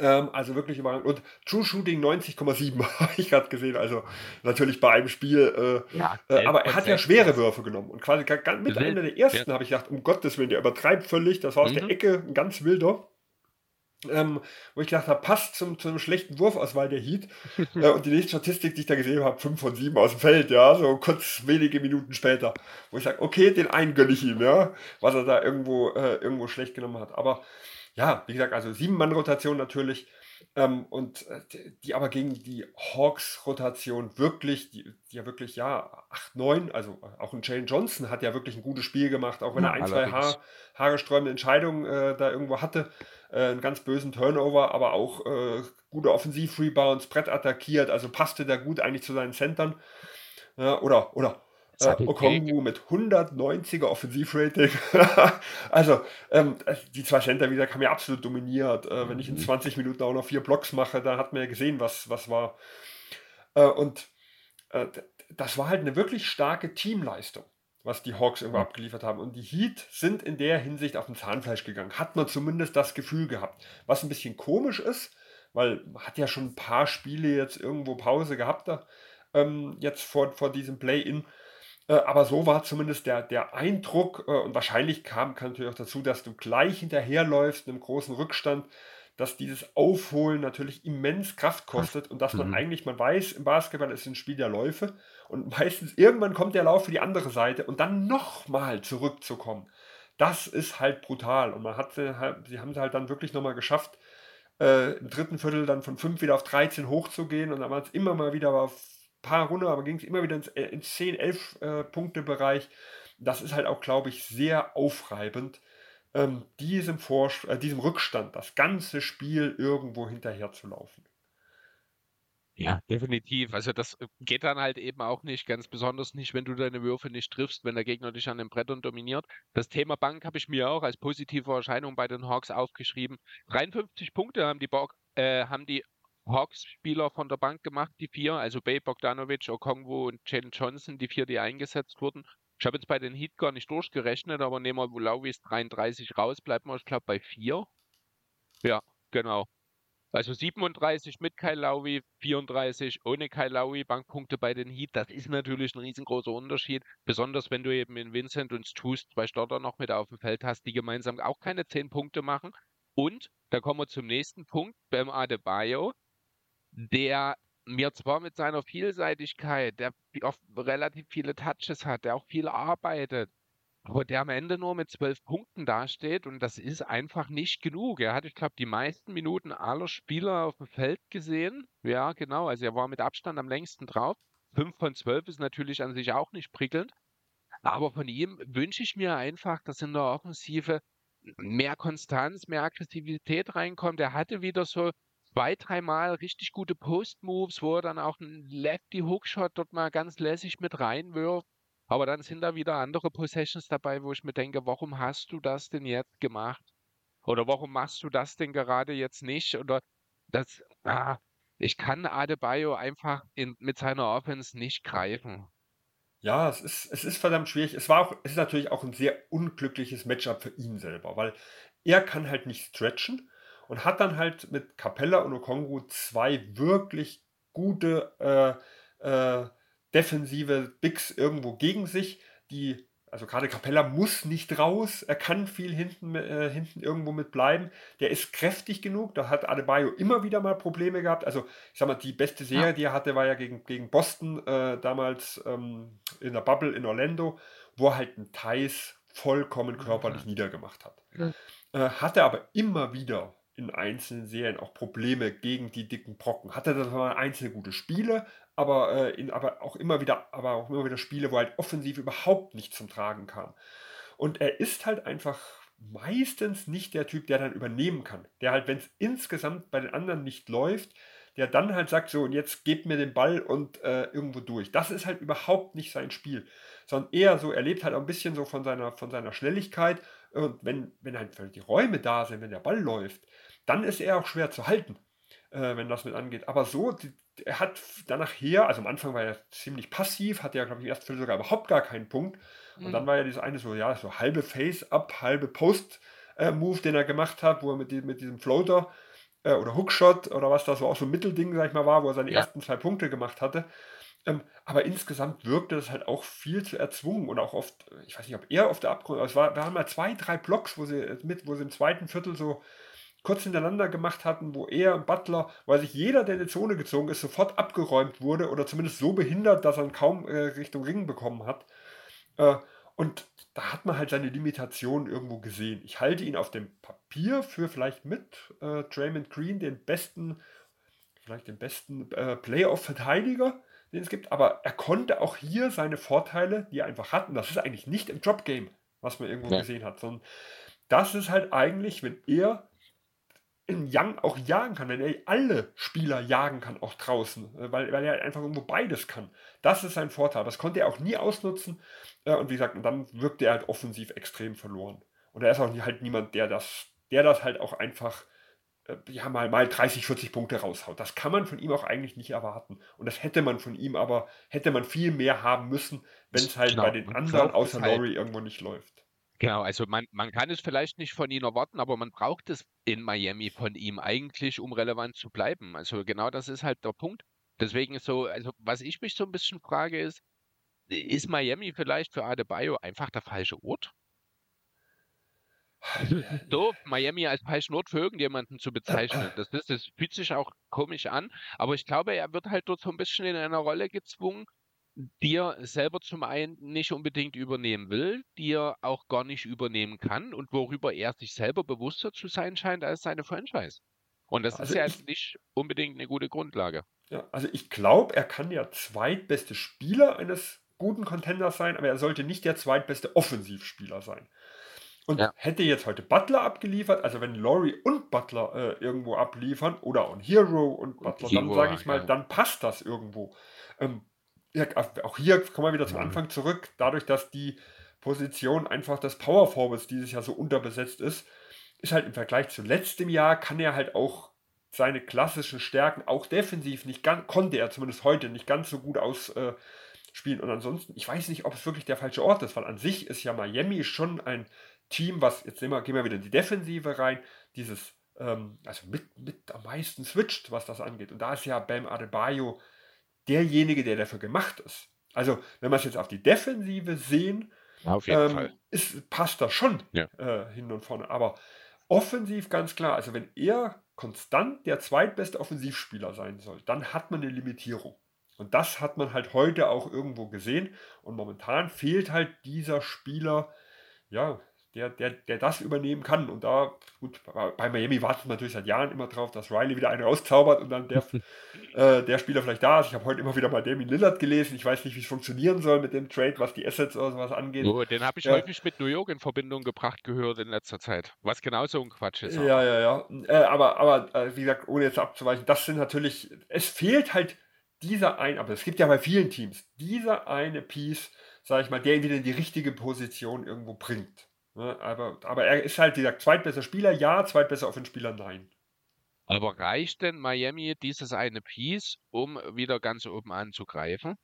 Ähm, also wirklich überragend. Und True Shooting 90,7 habe ich gerade gesehen. Also natürlich bei einem Spiel. Äh, ja, äh, aber er hat ja schwere Würfe genommen. Und quasi ganz, mit einer der ersten ja. habe ich gedacht, um Gottes Willen, der übertreibt völlig. Das war aus mhm. der Ecke ein ganz wilder. Ähm, wo ich gedacht habe, passt zum, zum schlechten Wurfauswahl der Heat. äh, und die nächste Statistik, die ich da gesehen habe, 5 von 7 aus dem Feld, ja, so kurz wenige Minuten später. Wo ich sage, okay, den einen gönne ich ihm, ja, was er da irgendwo, äh, irgendwo schlecht genommen hat. Aber ja, wie gesagt, also sieben Mann-Rotation natürlich. Ähm, und äh, die aber gegen die Hawks-Rotation wirklich, die, die, ja wirklich, ja, 8-9, also äh, auch ein Jane Johnson hat ja wirklich ein gutes Spiel gemacht, auch wenn ja, er ein, zwei Haar, haaresträubende Entscheidungen äh, da irgendwo hatte. Äh, einen ganz bösen Turnover, aber auch äh, gute Offensiv-Rebounds, Brett attackiert, also passte da gut eigentlich zu seinen Centern. oder, oder äh, Okongwu mit 190er Offensivrating. also, ähm, die zwei Center, wie gesagt, haben ja absolut dominiert. Äh, wenn ich in 20 mhm. Minuten auch noch vier Blocks mache, dann hat man ja gesehen, was, was war. Äh, und äh, das war halt eine wirklich starke Teamleistung, was die Hawks irgendwo mhm. abgeliefert haben. Und die Heat sind in der Hinsicht auf den Zahnfleisch gegangen. Hat man zumindest das Gefühl gehabt. Was ein bisschen komisch ist, weil man hat ja schon ein paar Spiele jetzt irgendwo Pause gehabt da, ähm, jetzt vor, vor diesem Play-In. Äh, aber so war zumindest der, der Eindruck, äh, und wahrscheinlich kam, kam natürlich auch dazu, dass du gleich hinterherläufst, einem großen Rückstand, dass dieses Aufholen natürlich immens Kraft kostet und dass man mhm. eigentlich, man weiß, im Basketball ist ein Spiel der Läufe und meistens irgendwann kommt der Lauf für die andere Seite und dann nochmal zurückzukommen. Das ist halt brutal und man hat sie, sie haben es halt dann wirklich nochmal geschafft, äh, im dritten Viertel dann von 5 wieder auf 13 hochzugehen und dann war es immer mal wieder auf paar Runden, aber ging es immer wieder ins, äh, ins 10, 11 äh, Punkte Bereich. Das ist halt auch, glaube ich, sehr aufreibend, ähm, diesem, Vors äh, diesem Rückstand, das ganze Spiel irgendwo hinterher zu laufen. Ja, definitiv. Also das äh, geht dann halt eben auch nicht, ganz besonders nicht, wenn du deine Würfe nicht triffst, wenn der Gegner dich an den Brettern dominiert. Das Thema Bank habe ich mir auch als positive Erscheinung bei den Hawks aufgeschrieben. 53 Punkte haben die, Borg, äh, haben die Hawks-Spieler von der Bank gemacht, die vier, also Bay, Bogdanovic, Okongwu und Jalen Johnson, die vier, die eingesetzt wurden. Ich habe jetzt bei den Heat gar nicht durchgerechnet, aber nehmen wir Lowis 33 raus, bleibt man, ich glaube, bei 4. Ja, genau. Also 37 mit Kai Laui, 34 ohne Kai Laui, Bankpunkte bei den Heat. Das ist natürlich ein riesengroßer Unterschied. Besonders wenn du eben in Vincent und Toost zwei Starter noch mit auf dem Feld hast, die gemeinsam auch keine 10 Punkte machen. Und da kommen wir zum nächsten Punkt, beim Adebayo, der mir zwar mit seiner Vielseitigkeit, der oft relativ viele Touches hat, der auch viel arbeitet, aber der am Ende nur mit zwölf Punkten dasteht und das ist einfach nicht genug. Er hat, ich glaube, die meisten Minuten aller Spieler auf dem Feld gesehen. Ja, genau. Also er war mit Abstand am längsten drauf. Fünf von zwölf ist natürlich an sich auch nicht prickelnd. Aber von ihm wünsche ich mir einfach, dass in der Offensive mehr Konstanz, mehr Aggressivität reinkommt. Er hatte wieder so zwei, dreimal richtig gute Post-Moves, wo er dann auch einen Lefty-Hookshot dort mal ganz lässig mit reinwirft. Aber dann sind da wieder andere Possessions dabei, wo ich mir denke, warum hast du das denn jetzt gemacht? Oder warum machst du das denn gerade jetzt nicht? Oder das, ah, ich kann Adebayo einfach in, mit seiner Offense nicht greifen. Ja, es ist, es ist verdammt schwierig. Es war auch, es ist natürlich auch ein sehr unglückliches Matchup für ihn selber, weil er kann halt nicht stretchen und hat dann halt mit Capella und Okongwu zwei wirklich gute äh, äh, defensive Bigs irgendwo gegen sich, die, also gerade Capella muss nicht raus, er kann viel hinten, äh, hinten irgendwo mit bleiben. Der ist kräftig genug, da hat Adebayo immer wieder mal Probleme gehabt. Also, ich sag mal, die beste Serie, ja. die er hatte, war ja gegen, gegen Boston äh, damals ähm, in der Bubble in Orlando, wo er halt einen Thais vollkommen körperlich ja. niedergemacht hat. Ja. Äh, hatte aber immer wieder in einzelnen Serien auch Probleme gegen die dicken Brocken. Hatte dann mal einzelne gute Spiele, aber, äh, in, aber auch immer wieder, aber auch immer wieder Spiele, wo halt offensiv überhaupt nicht zum Tragen kam. Und er ist halt einfach meistens nicht der Typ, der dann übernehmen kann. Der halt, wenn es insgesamt bei den anderen nicht läuft, der dann halt sagt, so, und jetzt gebt mir den Ball und äh, irgendwo durch. Das ist halt überhaupt nicht sein Spiel. Sondern eher so, er lebt halt auch ein bisschen so von seiner, von seiner Schnelligkeit. Und wenn, wenn halt die Räume da sind, wenn der Ball läuft, dann ist er auch schwer zu halten, äh, wenn das mit angeht. Aber so, die, er hat danach her, also am Anfang war er ziemlich passiv, hatte ja, glaube ich, im ersten Viertel sogar überhaupt gar keinen Punkt. Und mhm. dann war ja dieses eine so, ja, so halbe Face-Up, halbe Post-Move, äh, den er gemacht hat, wo er mit, die, mit diesem Floater äh, oder Hookshot oder was da so auch so ein Mittelding, sag ich mal, war, wo er seine ja. ersten zwei Punkte gemacht hatte. Ähm, aber insgesamt wirkte das halt auch viel zu erzwungen und auch oft, ich weiß nicht, ob er auf der Abgrund, aber es war, wir haben ja zwei, drei Blocks, wo sie mit, wo sie im zweiten Viertel so kurz hintereinander gemacht hatten, wo er und Butler, weil sich jeder, der in die Zone gezogen ist, sofort abgeräumt wurde oder zumindest so behindert, dass er ihn kaum äh, Richtung Ring bekommen hat. Äh, und da hat man halt seine Limitation irgendwo gesehen. Ich halte ihn auf dem Papier für vielleicht mit äh, Draymond Green den besten, vielleicht den besten äh, Playoff-Verteidiger, den es gibt, aber er konnte auch hier seine Vorteile, die er einfach hat, und das ist eigentlich nicht im Drop-Game, was man irgendwo ja. gesehen hat, sondern das ist halt eigentlich, wenn er in Young auch jagen kann, wenn er alle Spieler jagen kann, auch draußen, äh, weil, weil er einfach irgendwo beides kann. Das ist sein Vorteil. Das konnte er auch nie ausnutzen. Äh, und wie gesagt, dann wirkte er halt offensiv extrem verloren. Und er ist auch halt niemand, der das, der das halt auch einfach ja, mal, mal 30, 40 Punkte raushaut. Das kann man von ihm auch eigentlich nicht erwarten. Und das hätte man von ihm aber, hätte man viel mehr haben müssen, wenn es halt genau. bei den anderen außer halt Laurie irgendwo nicht läuft. Genau, also man, man kann es vielleicht nicht von ihm erwarten, aber man braucht es in Miami von ihm eigentlich, um relevant zu bleiben. Also genau das ist halt der Punkt. Deswegen ist so, also was ich mich so ein bisschen frage ist, ist Miami vielleicht für Adebayo einfach der falsche Ort? doof, Miami als falschen Ort für irgendjemanden zu bezeichnen. Das, ist, das fühlt sich auch komisch an, aber ich glaube, er wird halt dort so ein bisschen in einer Rolle gezwungen, die er selber zum einen nicht unbedingt übernehmen will, die er auch gar nicht übernehmen kann und worüber er sich selber bewusster zu sein scheint als seine Franchise. Und das also ist ja ich, nicht unbedingt eine gute Grundlage. Ja, also ich glaube, er kann der zweitbeste Spieler eines guten Contenders sein, aber er sollte nicht der zweitbeste Offensivspieler sein. Und ja. hätte jetzt heute Butler abgeliefert, also wenn Laurie und Butler äh, irgendwo abliefern oder auch Hero und Butler, Hero, dann sage ich mal, ja. dann passt das irgendwo. Ähm, ja, auch hier kommen wir wieder zum Anfang zurück, dadurch, dass die Position einfach des Power Forwards dieses Jahr so unterbesetzt ist, ist halt im Vergleich zu letztem Jahr, kann er halt auch seine klassischen Stärken auch defensiv nicht ganz, konnte er zumindest heute nicht ganz so gut ausspielen, spielen. Und ansonsten, ich weiß nicht, ob es wirklich der falsche Ort ist, weil an sich ist ja Miami schon ein Team, was, jetzt wir, gehen wir wieder in die Defensive rein, dieses, ähm, also mit, mit am meisten switcht, was das angeht. Und da ist ja Bam Adebayo derjenige, der dafür gemacht ist. Also, wenn wir es jetzt auf die Defensive sehen, auf jeden ähm, Fall. Ist, passt das schon ja. äh, hin und vorne. Aber offensiv ganz klar, also wenn er konstant der zweitbeste Offensivspieler sein soll, dann hat man eine Limitierung. Und das hat man halt heute auch irgendwo gesehen. Und momentan fehlt halt dieser Spieler, ja, der, der, der das übernehmen kann. Und da, gut, bei Miami wartet man natürlich seit Jahren immer drauf, dass Riley wieder einen rauszaubert und dann der, äh, der Spieler vielleicht da ist. Ich habe heute immer wieder mal Damien Lillard gelesen. Ich weiß nicht, wie es funktionieren soll mit dem Trade, was die Assets oder sowas angeht. Oh, den habe ich äh, häufig mit New York in Verbindung gebracht gehört in letzter Zeit. Was genauso ein Quatsch ist. Ja, ja, ja. Äh, aber, aber äh, wie gesagt, ohne jetzt abzuweichen, das sind natürlich, es fehlt halt dieser ein, aber es gibt ja bei vielen Teams, dieser eine Piece, sage ich mal, der ihn wieder in die richtige Position irgendwo bringt. Ne, aber, aber er ist halt dieser zweitbeste Spieler, ja, zweitbester Offenspieler, nein. Aber reicht denn Miami dieses eine Piece, um wieder ganz oben anzugreifen?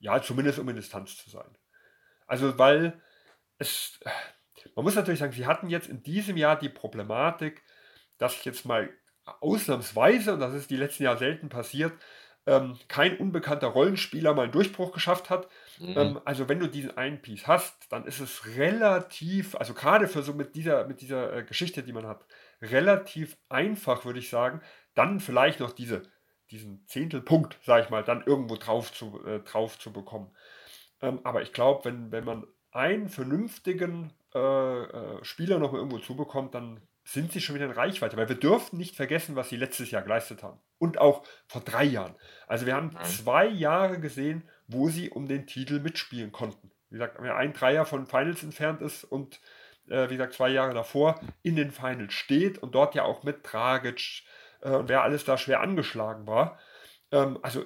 Ja, zumindest um in Distanz zu sein. Also, weil es, man muss natürlich sagen, sie hatten jetzt in diesem Jahr die Problematik, dass jetzt mal ausnahmsweise, und das ist die letzten Jahre selten passiert, ähm, kein unbekannter Rollenspieler mal einen Durchbruch geschafft hat. Mhm. Ähm, also wenn du diesen einen Piece hast, dann ist es relativ, also gerade für so mit dieser, mit dieser äh, Geschichte, die man hat, relativ einfach, würde ich sagen, dann vielleicht noch diese, diesen Zehntelpunkt, sage ich mal, dann irgendwo drauf zu, äh, drauf zu bekommen. Ähm, aber ich glaube, wenn, wenn man einen vernünftigen äh, äh, Spieler noch mal irgendwo zubekommt, dann sind sie schon wieder in Reichweite. Weil wir dürfen nicht vergessen, was sie letztes Jahr geleistet haben. Und auch vor drei Jahren. Also wir haben Nein. zwei Jahre gesehen, wo sie um den Titel mitspielen konnten. Wie gesagt, ein Dreier von Finals entfernt ist und äh, wie gesagt, zwei Jahre davor in den Finals steht und dort ja auch mit Dragic äh, und wer alles da schwer angeschlagen war. Ähm, also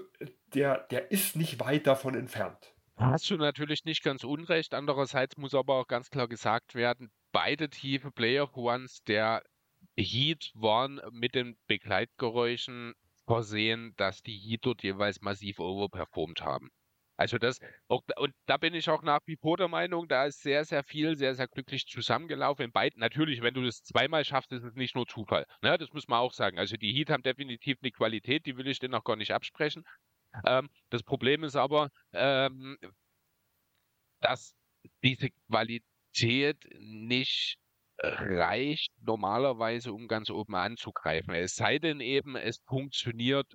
der, der ist nicht weit davon entfernt. Hast du natürlich nicht ganz unrecht. Andererseits muss aber auch ganz klar gesagt werden, beide tiefe Playoff Ones der Heat waren mit den Begleitgeräuschen versehen, dass die Heat dort jeweils massiv overperformt haben. Also das, auch, und da bin ich auch nach wie vor der Meinung, da ist sehr, sehr viel, sehr, sehr glücklich zusammengelaufen in beiden. Natürlich, wenn du das zweimal schaffst, ist es nicht nur Zufall. Ne? Das muss man auch sagen. Also die Heat haben definitiv eine Qualität, die will ich denen auch gar nicht absprechen. Ähm, das Problem ist aber, ähm, dass diese Qualität nicht reicht normalerweise, um ganz oben anzugreifen. Es sei denn eben, es funktioniert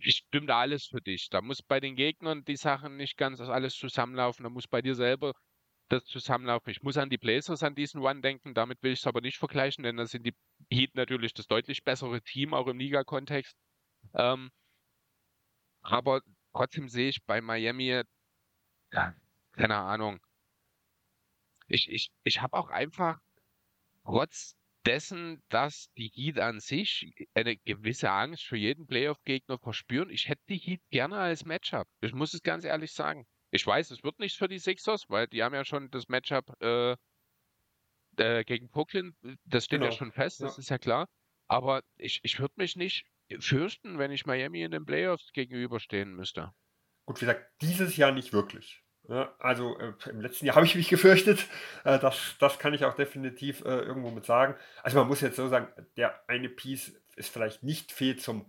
stimmt alles für dich. Da muss bei den Gegnern die Sachen nicht ganz alles zusammenlaufen. Da muss bei dir selber das zusammenlaufen. Ich muss an die Blazers an diesen One denken. Damit will ich es aber nicht vergleichen, denn da sind die Heat natürlich das deutlich bessere Team, auch im Liga-Kontext. Ähm, aber trotzdem sehe ich bei Miami, ja, keine Ahnung. Ich, ich, ich habe auch einfach trotz dessen, dass die Heat an sich eine gewisse Angst für jeden Playoff-Gegner verspüren. Ich hätte die Heat gerne als Matchup. Ich muss es ganz ehrlich sagen. Ich weiß, es wird nichts für die Sixers, weil die haben ja schon das Matchup äh, äh, gegen Brooklyn. Das steht genau. ja schon fest, das ja. ist ja klar. Aber ich, ich würde mich nicht fürchten, wenn ich Miami in den Playoffs gegenüberstehen müsste. Gut, wie gesagt, dieses Jahr nicht wirklich. Ja, also äh, im letzten Jahr habe ich mich gefürchtet. Äh, das, das kann ich auch definitiv äh, irgendwo mit sagen. Also man muss jetzt so sagen, der eine Piece ist vielleicht nicht viel zum,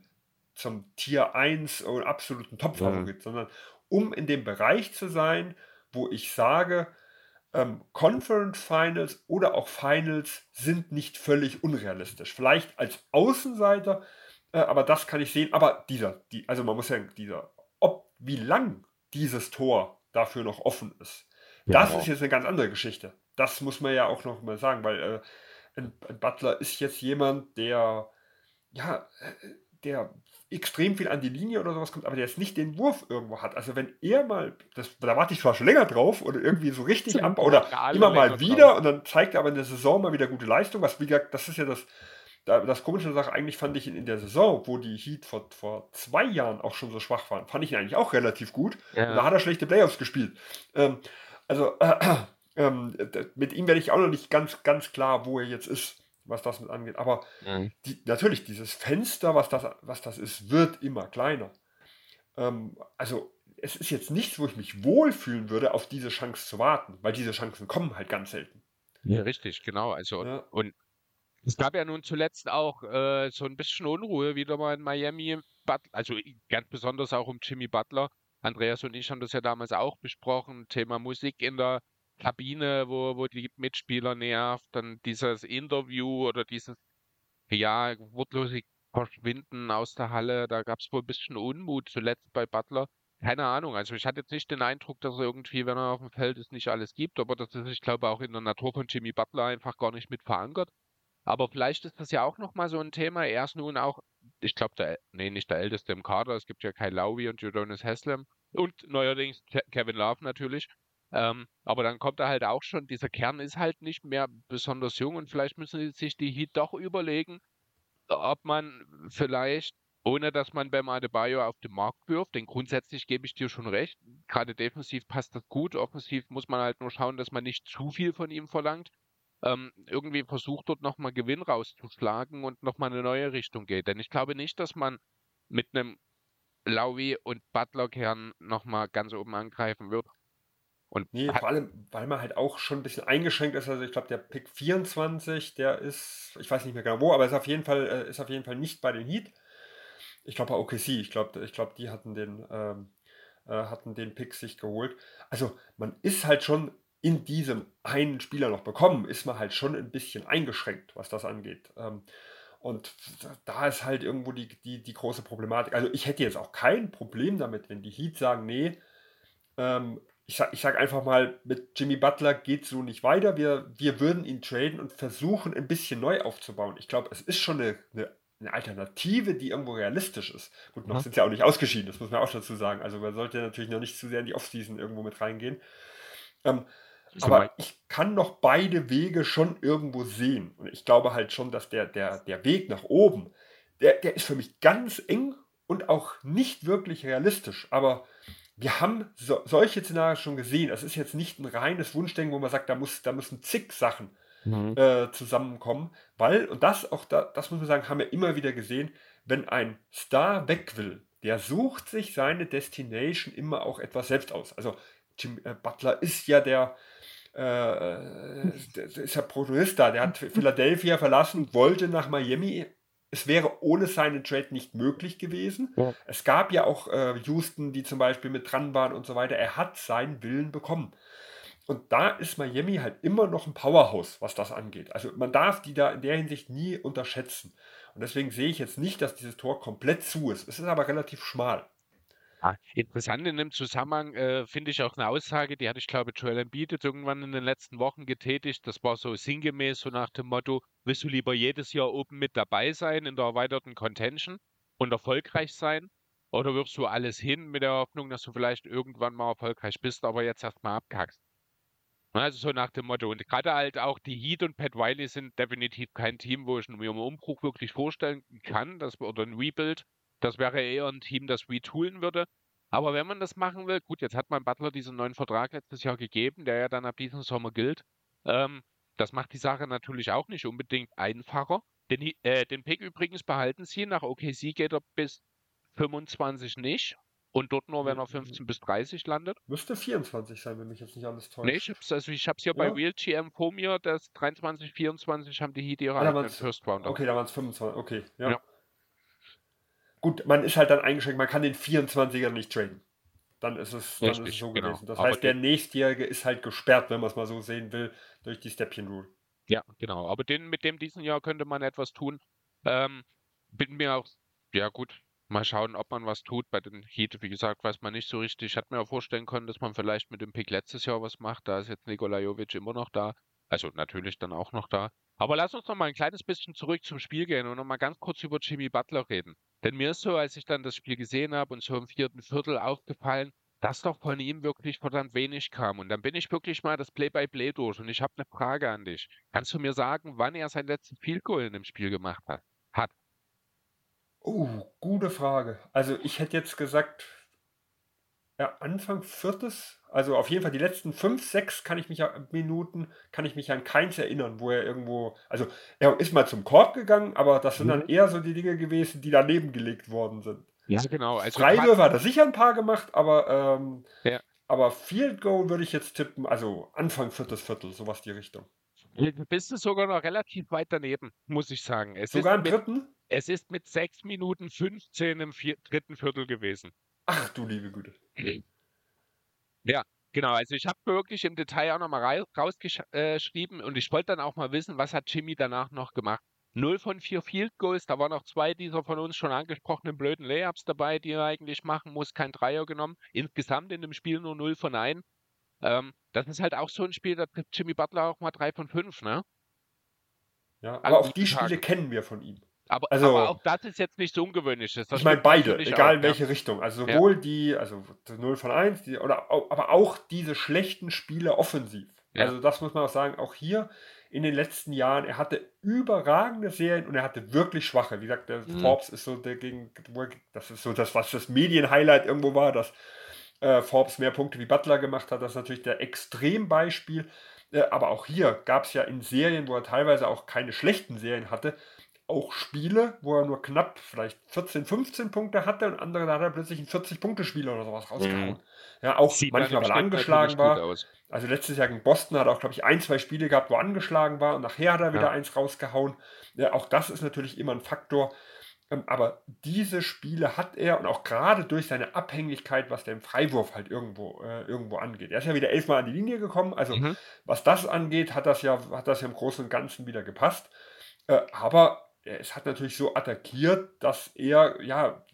zum Tier 1 oder absoluten Top-Favorit, mhm. sondern um in dem Bereich zu sein, wo ich sage, ähm, Conference Finals oder auch Finals sind nicht völlig unrealistisch. Vielleicht als Außenseiter, äh, aber das kann ich sehen. Aber dieser, die, also man muss ja dieser, ob wie lang dieses Tor dafür noch offen ist. Ja, das ist jetzt eine ganz andere Geschichte. Das muss man ja auch noch mal sagen, weil äh, ein, ein, Butler ist jetzt jemand, der ja, äh, der extrem viel an die Linie oder sowas kommt, aber der jetzt nicht den Wurf irgendwo hat. Also wenn er mal, das, da warte ich zwar schon länger drauf oder irgendwie so richtig ab oder immer mal wieder drauf. und dann zeigt er aber in der Saison mal wieder gute Leistung, was wie gesagt, das ist ja das, das komische Sache, eigentlich fand ich ihn in der Saison, wo die Heat vor, vor zwei Jahren auch schon so schwach waren, fand ich ihn eigentlich auch relativ gut. Ja. da hat er schlechte Playoffs gespielt. Ähm, also äh, äh, mit ihm werde ich auch noch nicht ganz, ganz klar, wo er jetzt ist, was das mit angeht. Aber mhm. die, natürlich, dieses Fenster, was das, was das ist, wird immer kleiner. Ähm, also es ist jetzt nichts, wo ich mich wohlfühlen würde, auf diese Chance zu warten, weil diese Chancen kommen halt ganz selten. Ja, richtig, genau. Also, ja. und es gab ja nun zuletzt auch äh, so ein bisschen Unruhe wieder mal in Miami. also ganz besonders auch um Jimmy Butler. Andreas und ich haben das ja damals auch besprochen. Thema Musik in der Kabine, wo, wo die Mitspieler nervt. Dann dieses Interview oder dieses, ja, wortlose Verschwinden aus der Halle. Da gab es wohl ein bisschen Unmut zuletzt bei Butler. Keine Ahnung. Also ich hatte jetzt nicht den Eindruck, dass er irgendwie, wenn er auf dem Feld ist, nicht alles gibt. Aber das ist, ich glaube, auch in der Natur von Jimmy Butler einfach gar nicht mit verankert. Aber vielleicht ist das ja auch nochmal so ein Thema. Er ist nun auch, ich glaube, der, nee, nicht der Älteste im Kader. Es gibt ja Kai Lowry und Jodonis Haslam und neuerdings Kevin Love natürlich. Ähm, aber dann kommt er halt auch schon, dieser Kern ist halt nicht mehr besonders jung und vielleicht müssen sich die Heat doch überlegen, ob man vielleicht, ohne dass man beim Adebayo auf den Markt wirft, denn grundsätzlich gebe ich dir schon recht, gerade defensiv passt das gut, offensiv muss man halt nur schauen, dass man nicht zu viel von ihm verlangt ähm, irgendwie versucht, dort nochmal Gewinn rauszuschlagen und nochmal eine neue Richtung geht. Denn ich glaube nicht, dass man mit einem Laui und Butler-Kern nochmal ganz oben angreifen wird. Und nee, vor allem, weil man halt auch schon ein bisschen eingeschränkt ist. Also ich glaube, der Pick 24, der ist, ich weiß nicht mehr genau wo, aber ist auf jeden Fall, äh, ist auf jeden Fall nicht bei den Heat. Ich glaube bei OKC, ich glaube, ich glaube, die hatten den, ähm, äh, hatten den Pick sich geholt. Also man ist halt schon in diesem einen Spieler noch bekommen, ist man halt schon ein bisschen eingeschränkt, was das angeht. Ähm, und da ist halt irgendwo die, die, die große Problematik. Also ich hätte jetzt auch kein Problem damit, wenn die Heat sagen, nee, ähm, ich sage ich sag einfach mal, mit Jimmy Butler geht es so nicht weiter. Wir, wir würden ihn traden und versuchen, ein bisschen neu aufzubauen. Ich glaube, es ist schon eine, eine, eine, Alternative, die irgendwo realistisch ist. Gut, noch mhm. sind sie ja auch nicht ausgeschieden, das muss man auch dazu sagen. Also man sollte natürlich noch nicht zu sehr in die Offseason irgendwo mit reingehen. Ähm, aber ich kann noch beide Wege schon irgendwo sehen. Und ich glaube halt schon, dass der, der, der Weg nach oben, der, der ist für mich ganz eng und auch nicht wirklich realistisch. Aber wir haben so, solche Szenarien schon gesehen. Es ist jetzt nicht ein reines Wunschdenken, wo man sagt, da, muss, da müssen zig Sachen mhm. äh, zusammenkommen. Weil, und das auch, da, das muss man sagen, haben wir immer wieder gesehen, wenn ein Star weg will, der sucht sich seine Destination immer auch etwas selbst aus. Also Jim äh, Butler ist ja der, äh, ist ja Protagonist da, der hat Philadelphia verlassen, wollte nach Miami. Es wäre ohne seinen Trade nicht möglich gewesen. Ja. Es gab ja auch äh, Houston, die zum Beispiel mit dran waren und so weiter. Er hat seinen Willen bekommen. Und da ist Miami halt immer noch ein Powerhouse, was das angeht. Also man darf die da in der Hinsicht nie unterschätzen. Und deswegen sehe ich jetzt nicht, dass dieses Tor komplett zu ist. Es ist aber relativ schmal. Ah, interessant in dem Zusammenhang äh, finde ich auch eine Aussage, die hatte ich glaube Joel Embiid irgendwann in den letzten Wochen getätigt. Das war so sinngemäß so nach dem Motto, willst du lieber jedes Jahr oben mit dabei sein in der erweiterten Contention und erfolgreich sein? Oder wirfst du alles hin mit der Hoffnung, dass du vielleicht irgendwann mal erfolgreich bist, aber jetzt erstmal abkackst? Also so nach dem Motto. Und gerade halt auch die Heat und Pat Wiley sind definitiv kein Team, wo ich mir einen Umbruch wirklich vorstellen kann, dass, oder ein Rebuild, das wäre eher ein Team, das retoolen würde. Aber wenn man das machen will, gut, jetzt hat man Butler diesen neuen Vertrag letztes Jahr gegeben, der ja dann ab diesem Sommer gilt. Ähm, das macht die Sache natürlich auch nicht unbedingt einfacher. Den, äh, den Pick übrigens behalten sie. Nach OKC geht er bis 25 nicht. Und dort nur, wenn er 15 bis 30 landet. Müsste 24 sein, wenn mich jetzt nicht alles täuscht. Nee, ich hab's, also ich hab's hier ja. bei RealGM vor mir, das 23, 24 haben die Heat ihre ah, eigenen First Rounder. Okay, da waren es 25, okay, ja. ja. Gut, man ist halt dann eingeschränkt, man kann den 24er nicht traden. Dann ist es, dann Richtig, ist es so genau. gewesen. Das aber heißt, der nächstjährige ist halt gesperrt, wenn man es mal so sehen will, durch die Stepchen Rule. Ja, genau. Aber den, mit dem diesen Jahr könnte man etwas tun. Ähm, bin mir auch, ja gut, mal schauen, ob man was tut. Bei den Heat, wie gesagt, weiß man nicht so richtig. Ich hatte mir auch vorstellen können, dass man vielleicht mit dem Pick letztes Jahr was macht. Da ist jetzt Nikola Jovic immer noch da. Also natürlich dann auch noch da. Aber lass uns noch mal ein kleines bisschen zurück zum Spiel gehen und noch mal ganz kurz über Jimmy Butler reden. Denn mir ist so, als ich dann das Spiel gesehen habe und so im vierten Viertel aufgefallen, dass doch von ihm wirklich verdammt wenig kam. Und dann bin ich wirklich mal das Play-by-Play -play durch und ich habe eine Frage an dich. Kannst du mir sagen, wann er sein letzten Field Goal in dem Spiel gemacht hat? Oh, gute Frage. Also ich hätte jetzt gesagt, ja, Anfang viertes, also auf jeden Fall die letzten fünf, sechs kann ich mich Minuten, kann ich mich an keins erinnern, wo er irgendwo, also er ist mal zum Korb gegangen, aber das sind dann mhm. eher so die Dinge gewesen, die daneben gelegt worden sind. Ja, genau. Also Freiwürfe hat er sicher ein paar gemacht, aber, ähm, ja. aber Field Goal würde ich jetzt tippen, also Anfang viertes Viertel, sowas die Richtung. Du bist du sogar noch relativ weit daneben, muss ich sagen. Es sogar im mit, dritten? Es ist mit 6 Minuten 15 im vier, dritten Viertel gewesen. Ach du liebe Güte. Ja, genau. Also ich habe wirklich im Detail auch nochmal rausgeschrieben und ich wollte dann auch mal wissen, was hat Jimmy danach noch gemacht. 0 von 4 Field Goals, da waren auch zwei dieser von uns schon angesprochenen blöden Layups dabei, die er eigentlich machen muss, kein Dreier genommen. Insgesamt in dem Spiel nur 0 von 1. Ähm, das ist halt auch so ein Spiel, da trifft Jimmy Butler auch mal 3 von 5, ne? Ja, aber auch die Spiele kennen wir von ihm. Aber, also, aber auch das ist jetzt nicht so ungewöhnlich. Das ich meine beide, egal in welche ja. Richtung. Also sowohl ja. die, also 0 von 1, die, oder, aber auch diese schlechten Spiele offensiv. Ja. Also das muss man auch sagen, auch hier in den letzten Jahren, er hatte überragende Serien und er hatte wirklich schwache. Wie gesagt, der mhm. Forbes ist so dagegen, das ist so das, was das Medienhighlight irgendwo war, dass äh, Forbes mehr Punkte wie Butler gemacht hat. Das ist natürlich der Extrembeispiel. Äh, aber auch hier gab es ja in Serien, wo er teilweise auch keine schlechten Serien hatte, auch Spiele, wo er nur knapp vielleicht 14, 15 Punkte hatte und andere, da hat er plötzlich ein 40-Punkte-Spiel oder sowas rausgehauen. Mhm. Ja, auch Sieht manchmal, weil er angeschlagen war. Also letztes Jahr gegen Boston hat er auch, glaube ich, ein, zwei Spiele gehabt, wo er angeschlagen war und nachher hat er wieder ja. eins rausgehauen. Ja, auch das ist natürlich immer ein Faktor. Ähm, aber diese Spiele hat er und auch gerade durch seine Abhängigkeit, was den Freiwurf halt irgendwo, äh, irgendwo angeht. Er ist ja wieder elfmal an die Linie gekommen. Also mhm. was das angeht, hat das ja, hat das ja im Großen und Ganzen wieder gepasst. Äh, aber es hat natürlich so attackiert, dass er, ja,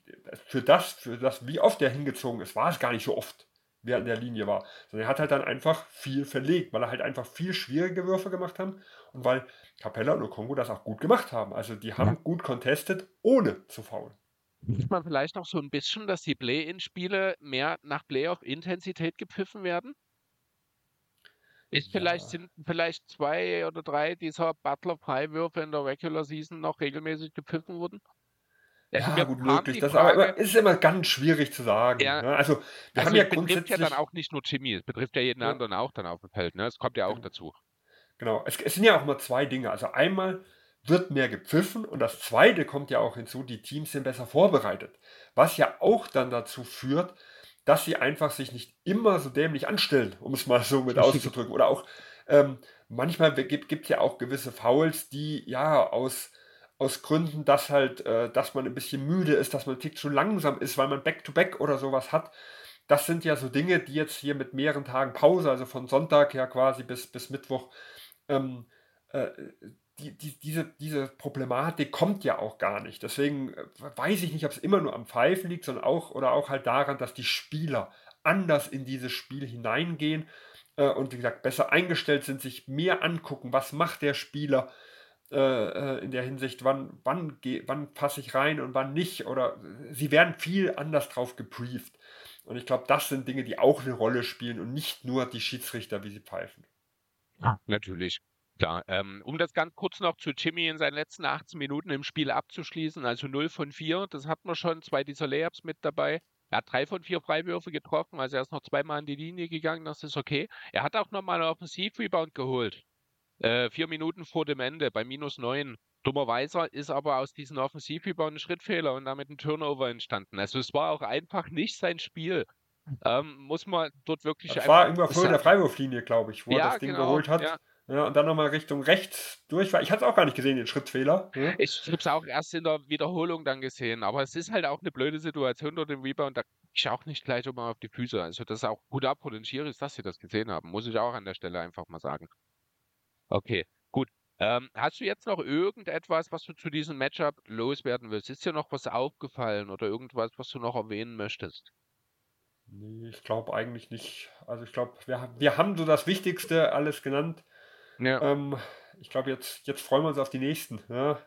für das, für das, wie oft er hingezogen ist, war es gar nicht so oft, wer in der Linie war. Sondern er hat halt dann einfach viel verlegt, weil er halt einfach viel schwierige Würfe gemacht haben und weil Capella und Okongo das auch gut gemacht haben. Also die haben ja. gut contestet, ohne zu faulen. Sieht man vielleicht noch so ein bisschen, dass die Play-In-Spiele mehr nach Playoff-Intensität gepfiffen werden? Ist vielleicht, ja. sind vielleicht zwei oder drei dieser Butler-Freiwürfe in der Regular Season noch regelmäßig gepfiffen wurden? Ja, ja gut möglich. Das Frage, aber ist immer ganz schwierig zu sagen. Ja, ne? Also, wir also haben ja betrifft ja dann auch nicht nur Jimmy, es betrifft ja jeden ja. anderen auch dann auf dem Feld. Ne? Es kommt ja auch genau. dazu. Genau, es, es, sind ja auch immer zwei Dinge. Also einmal wird mehr gepfiffen und das zweite kommt ja auch hinzu, die Teams sind besser vorbereitet. Was ja auch dann dazu führt, dass sie einfach sich nicht immer so dämlich anstellen, um es mal so mit auszudrücken. Oder auch ähm, manchmal gibt es ja auch gewisse Fouls, die ja aus, aus Gründen, dass halt, äh, dass man ein bisschen müde ist, dass man ein Tick zu langsam ist, weil man Back-to-Back -Back oder sowas hat. Das sind ja so Dinge, die jetzt hier mit mehreren Tagen Pause, also von Sonntag ja quasi bis, bis Mittwoch, ähm, äh, die, die, diese, diese Problematik kommt ja auch gar nicht. Deswegen äh, weiß ich nicht, ob es immer nur am Pfeifen liegt, sondern auch oder auch halt daran, dass die Spieler anders in dieses Spiel hineingehen äh, und wie gesagt besser eingestellt sind, sich mehr angucken, was macht der Spieler äh, äh in der Hinsicht, wann, wann, wann passe ich rein und wann nicht. Oder sie werden viel anders drauf gebrieft. Und ich glaube, das sind Dinge, die auch eine Rolle spielen und nicht nur die Schiedsrichter, wie sie pfeifen. Ja, natürlich. Klar, ähm, um das ganz kurz noch zu Jimmy in seinen letzten 18 Minuten im Spiel abzuschließen, also 0 von 4, das hatten wir schon, zwei dieser Layups mit dabei. Er hat drei von vier Freiwürfe getroffen, also er ist noch zweimal an die Linie gegangen, das ist okay. Er hat auch nochmal einen Offensiv-Rebound geholt. Äh, vier Minuten vor dem Ende bei minus 9. Dummerweise ist aber aus diesem Offensiv-Rebound ein Schrittfehler und damit ein Turnover entstanden. Also es war auch einfach nicht sein Spiel. Ähm, muss man dort wirklich. Das war immer vor der Freiwurflinie, glaube ich, wo ja, er das Ding genau, geholt hat. Ja. Ja, und dann nochmal Richtung rechts durch. Ich hatte es auch gar nicht gesehen, den Schrittfehler. Ja. Ich habe es auch erst in der Wiederholung dann gesehen. Aber es ist halt auch eine blöde Situation dort im Rebound. Da ich auch nicht gleich immer auf die Füße. Also das ist auch gut ab von den Schiris, dass sie das gesehen haben. Muss ich auch an der Stelle einfach mal sagen. Okay, gut. Ähm, hast du jetzt noch irgendetwas, was du zu diesem Matchup loswerden willst? Ist dir noch was aufgefallen oder irgendwas, was du noch erwähnen möchtest? Nee, ich glaube eigentlich nicht. Also ich glaube, wir, wir haben so das Wichtigste alles genannt. Ja. Ähm, ich glaube, jetzt, jetzt freuen wir uns auf die nächsten. Ja?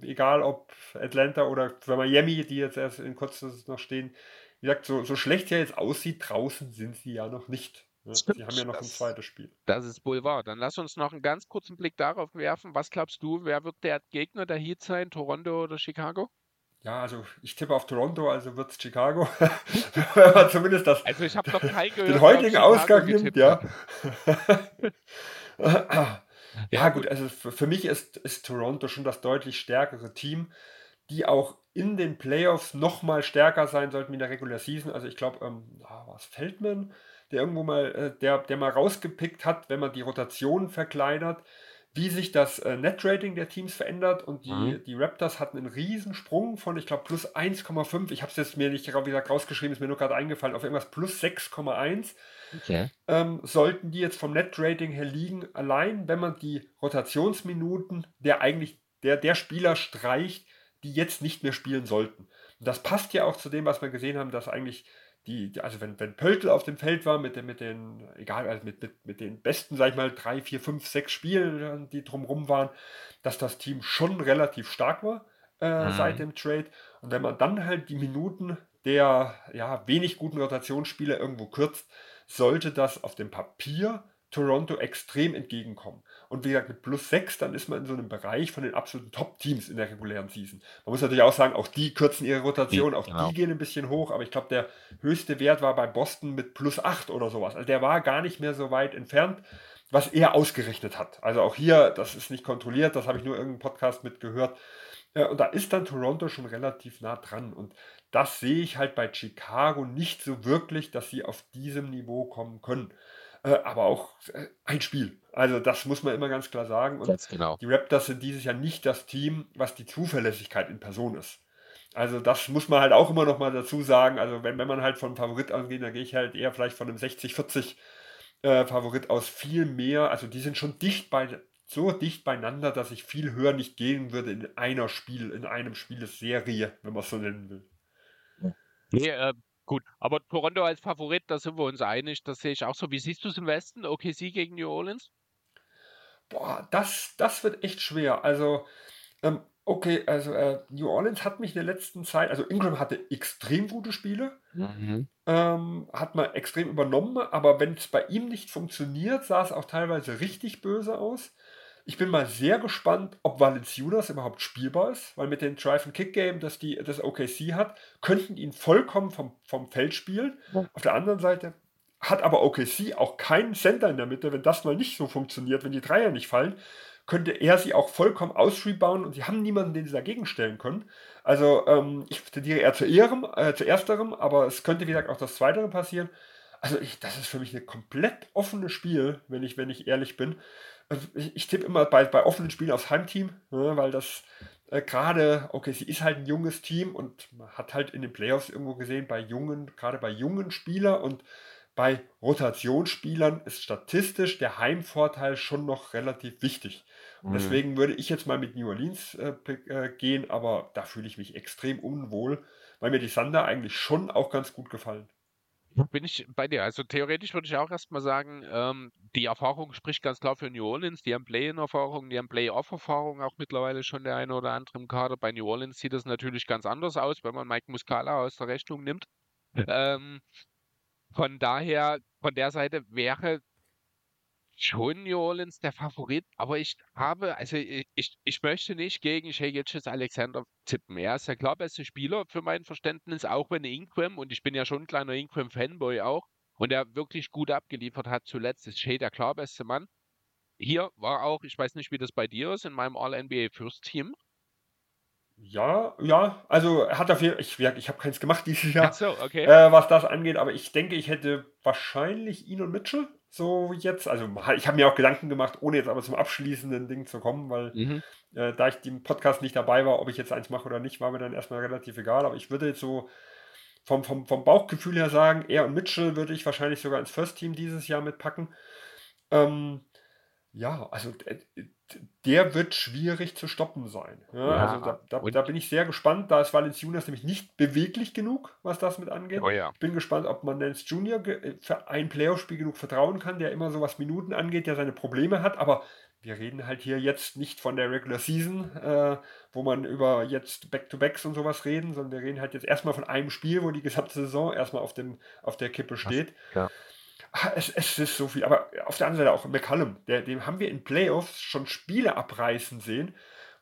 Egal ob Atlanta oder Miami, die jetzt erst in kurzem noch stehen. Wie gesagt, so, so schlecht ja jetzt aussieht, draußen sind sie ja noch nicht. Ja? Sie haben ja noch das, ein zweites Spiel. Das ist wohl wahr. Dann lass uns noch einen ganz kurzen Blick darauf werfen. Was glaubst du, wer wird der Gegner der Heat sein? Toronto oder Chicago? Ja, also ich tippe auf Toronto, also wird es Chicago. Zumindest das. Also ich habe noch kein gehört. Den heutigen Ausgang nimmt, ja. ja, gut, also für mich ist, ist Toronto schon das deutlich stärkere Team. die auch in den Playoffs noch mal stärker sein sollten wie in der Regular Season. Also ich glaube, ähm, ah, was Feldman, der irgendwo mal, äh, der, der mal rausgepickt hat, wenn man die Rotation verkleinert, wie sich das äh, Net-Rating der Teams verändert und die, mhm. die Raptors hatten einen Riesensprung von, ich glaube, plus 1,5. Ich habe es jetzt mir nicht wie gesagt, rausgeschrieben, ist mir nur gerade eingefallen, auf irgendwas plus 6,1. Okay. Ähm, sollten die jetzt vom Net-Rating her liegen, allein wenn man die Rotationsminuten der eigentlich der, der Spieler streicht, die jetzt nicht mehr spielen sollten. Und das passt ja auch zu dem, was wir gesehen haben, dass eigentlich die, also wenn, wenn Pöltl auf dem Feld war mit den, mit den, egal, also mit, mit, mit den besten, sag ich mal, drei, vier, fünf, sechs Spielen, die drumherum waren, dass das Team schon relativ stark war äh, mhm. seit dem Trade. Und wenn man dann halt die Minuten der ja, wenig guten Rotationsspieler irgendwo kürzt, sollte das auf dem Papier Toronto extrem entgegenkommen. Und wie gesagt, mit plus 6, dann ist man in so einem Bereich von den absoluten Top-Teams in der regulären Season. Man muss natürlich auch sagen, auch die kürzen ihre Rotation, auch genau. die gehen ein bisschen hoch, aber ich glaube, der höchste Wert war bei Boston mit plus 8 oder sowas. Also der war gar nicht mehr so weit entfernt, was er ausgerechnet hat. Also auch hier, das ist nicht kontrolliert, das habe ich nur in irgendeinem Podcast mitgehört. Und da ist dann Toronto schon relativ nah dran. Und das sehe ich halt bei Chicago nicht so wirklich, dass sie auf diesem Niveau kommen können. Äh, aber auch äh, ein Spiel. Also das muss man immer ganz klar sagen. Und genau. die Raptors sind dieses Jahr nicht das Team, was die Zuverlässigkeit in Person ist. Also das muss man halt auch immer noch mal dazu sagen. Also wenn, wenn man halt von Favorit ausgeht, dann gehe ich halt eher vielleicht von einem 60-40 äh, Favorit aus. Viel mehr, also die sind schon dicht bei, so dicht beieinander, dass ich viel höher nicht gehen würde in einer Spiel, in einem Spielserie, wenn man es so nennen will. Nee, äh, Gut, aber Toronto als Favorit, da sind wir uns einig, das sehe ich auch so. Wie siehst du es im Westen? OKC gegen New Orleans? Boah, das, das wird echt schwer. Also, ähm, okay, also äh, New Orleans hat mich in der letzten Zeit, also Ingram hatte extrem gute Spiele, mhm. ähm, hat man extrem übernommen, aber wenn es bei ihm nicht funktioniert, sah es auch teilweise richtig böse aus. Ich bin mal sehr gespannt, ob Valenciunas überhaupt spielbar ist, weil mit dem Drive-and-Kick-Game, das die, das OKC hat, könnten ihn vollkommen vom, vom Feld spielen. Ja. Auf der anderen Seite hat aber OKC auch keinen Center in der Mitte. Wenn das mal nicht so funktioniert, wenn die Dreier nicht fallen, könnte er sie auch vollkommen ausrebound und sie haben niemanden, den sie dagegen stellen können. Also ähm, ich tendiere eher zu, ihrem, äh, zu ersterem, aber es könnte, wie gesagt, auch das Zweite passieren. Also ich, das ist für mich ein komplett offenes Spiel, wenn ich, wenn ich ehrlich bin. Also ich, ich tippe immer bei, bei offenen Spielen aufs Heimteam, ne, weil das äh, gerade, okay, sie ist halt ein junges Team und man hat halt in den Playoffs irgendwo gesehen, bei jungen, gerade bei jungen Spielern und bei Rotationsspielern ist statistisch der Heimvorteil schon noch relativ wichtig. Und mhm. deswegen würde ich jetzt mal mit New Orleans äh, äh, gehen, aber da fühle ich mich extrem unwohl, weil mir die Sander eigentlich schon auch ganz gut gefallen. Bin ich bei dir. Also theoretisch würde ich auch erstmal sagen, ähm, die Erfahrung spricht ganz klar für New Orleans. Die haben Play-in-Erfahrung, die haben Play-off-Erfahrung auch mittlerweile schon der eine oder andere im Kader. Bei New Orleans sieht das natürlich ganz anders aus, wenn man Mike Muscala aus der Rechnung nimmt. Ähm, von daher, von der Seite wäre schon New Orleans der Favorit, aber ich habe, also ich, ich möchte nicht gegen Shea Gitches Alexander tippen. Er ist der klar beste Spieler für mein Verständnis, auch wenn Ingram, und ich bin ja schon ein kleiner Ingram-Fanboy auch, und er wirklich gut abgeliefert hat zuletzt, ist Shea der klar beste Mann. Hier war auch, ich weiß nicht, wie das bei dir ist, in meinem All-NBA First Team. Ja, ja, also hat dafür, ich, ich habe keins gemacht dieses Jahr, so, okay. äh, was das angeht, aber ich denke, ich hätte wahrscheinlich ihn und Mitchell so jetzt. Also ich habe mir auch Gedanken gemacht, ohne jetzt aber zum abschließenden Ding zu kommen, weil mhm. äh, da ich im Podcast nicht dabei war, ob ich jetzt eins mache oder nicht, war mir dann erstmal relativ egal. Aber ich würde jetzt so vom, vom, vom Bauchgefühl her sagen, er und Mitchell würde ich wahrscheinlich sogar ins First Team dieses Jahr mitpacken. Ähm, ja, also äh, der wird schwierig zu stoppen sein. Ja, ja, also da, da, da, bin ich sehr gespannt. Da ist Valenciunas nämlich nicht beweglich genug, was das mit angeht. Oh ja. Ich bin gespannt, ob man Nance Junior für ein Playoff-Spiel genug vertrauen kann, der immer so was Minuten angeht, der seine Probleme hat. Aber wir reden halt hier jetzt nicht von der Regular Season, äh, wo man über jetzt Back-to-Backs und sowas reden, sondern wir reden halt jetzt erstmal von einem Spiel, wo die gesamte Saison erstmal auf, dem, auf der Kippe steht. Ja. Ah, es, es ist so viel. Aber auf der anderen Seite auch McCallum, der, dem haben wir in Playoffs schon Spiele abreißen sehen,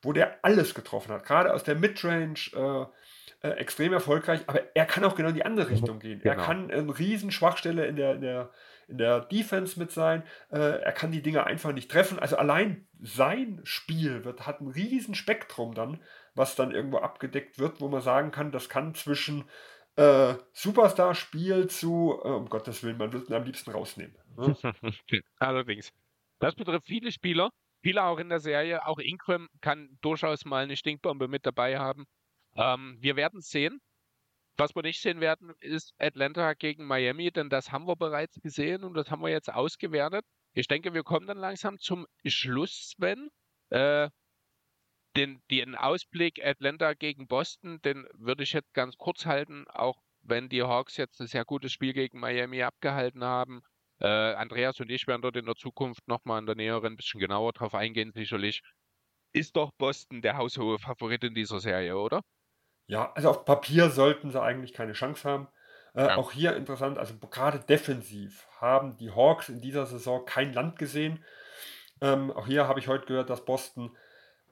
wo der alles getroffen hat. Gerade aus der Midrange äh, äh, extrem erfolgreich, aber er kann auch genau in die andere Richtung gehen. Genau. Er kann eine riesen Schwachstelle in der, in der, in der Defense mit sein. Äh, er kann die Dinge einfach nicht treffen. Also allein sein Spiel wird, hat ein riesen Spektrum dann, was dann irgendwo abgedeckt wird, wo man sagen kann, das kann zwischen äh, Superstar-Spiel zu, äh, um Gottes Willen, man wird ihn am liebsten rausnehmen. Ne? Allerdings. Das betrifft viele Spieler, viele auch in der Serie. Auch Ingram kann durchaus mal eine Stinkbombe mit dabei haben. Ähm, wir werden sehen. Was wir nicht sehen werden, ist Atlanta gegen Miami, denn das haben wir bereits gesehen und das haben wir jetzt ausgewertet. Ich denke, wir kommen dann langsam zum Schluss, Sven. Äh, den, den Ausblick Atlanta gegen Boston, den würde ich jetzt ganz kurz halten, auch wenn die Hawks jetzt ein sehr gutes Spiel gegen Miami abgehalten haben. Äh, Andreas und ich werden dort in der Zukunft nochmal in der Näheren ein bisschen genauer drauf eingehen, sicherlich. Ist doch Boston der haushohe Favorit in dieser Serie, oder? Ja, also auf Papier sollten sie eigentlich keine Chance haben. Äh, ja. Auch hier interessant, also gerade defensiv haben die Hawks in dieser Saison kein Land gesehen. Ähm, auch hier habe ich heute gehört, dass Boston,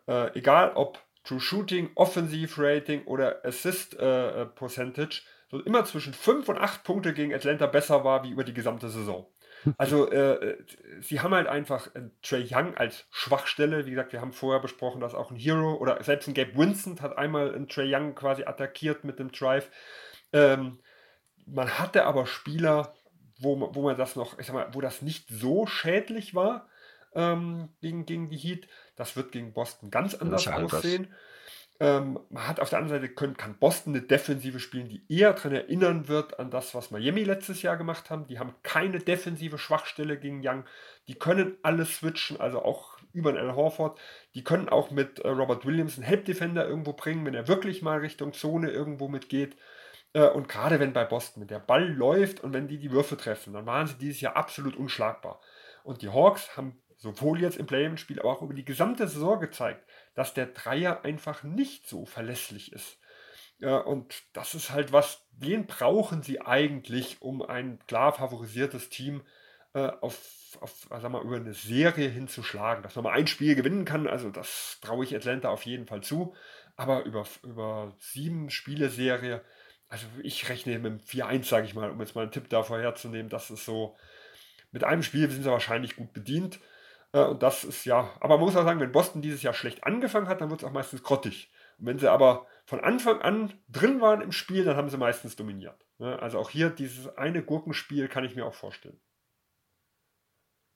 äh, egal ob True Shooting, Offensive Rating oder Assist äh, äh Percentage, so immer zwischen 5 und 8 Punkte gegen Atlanta besser war wie über die gesamte Saison. Also äh, sie haben halt einfach Trey Young als Schwachstelle. Wie gesagt, wir haben vorher besprochen, dass auch ein Hero oder selbst ein Gabe Vincent hat einmal einen Trey Young quasi attackiert mit dem Drive. Ähm, man hatte aber Spieler, wo, wo man das noch, ich sag mal, wo das nicht so schädlich war ähm, gegen, gegen die Heat. Das wird gegen Boston ganz anders aussehen. Ähm, man hat auf der anderen Seite können, kann Boston eine Defensive spielen, die eher daran erinnern wird an das, was Miami letztes Jahr gemacht haben. Die haben keine defensive Schwachstelle gegen Young. Die können alles switchen, also auch über den Al Horford. Die können auch mit äh, Robert Williams einen Help Defender irgendwo bringen, wenn er wirklich mal Richtung Zone irgendwo mitgeht. Äh, und gerade wenn bei Boston, der Ball läuft und wenn die die Würfe treffen, dann waren sie dieses Jahr absolut unschlagbar. Und die Hawks haben sowohl jetzt im Play-In-Spiel, aber auch über die gesamte Saison gezeigt, dass der Dreier einfach nicht so verlässlich ist. Ja, und das ist halt was, den brauchen sie eigentlich, um ein klar favorisiertes Team äh, auf, auf sag mal, über eine Serie hinzuschlagen. Dass man mal ein Spiel gewinnen kann, also das traue ich Atlanta auf jeden Fall zu. Aber über, über sieben Spiele Serie, also ich rechne mit einem 4-1, sage ich mal, um jetzt mal einen Tipp da vorherzunehmen. Das ist so, mit einem Spiel sind sie wahrscheinlich gut bedient. Äh, und das ist ja, aber man muss auch sagen, wenn Boston dieses Jahr schlecht angefangen hat, dann wird es auch meistens grottig. Und wenn sie aber von Anfang an drin waren im Spiel, dann haben sie meistens dominiert. Ne? Also auch hier dieses eine Gurkenspiel kann ich mir auch vorstellen.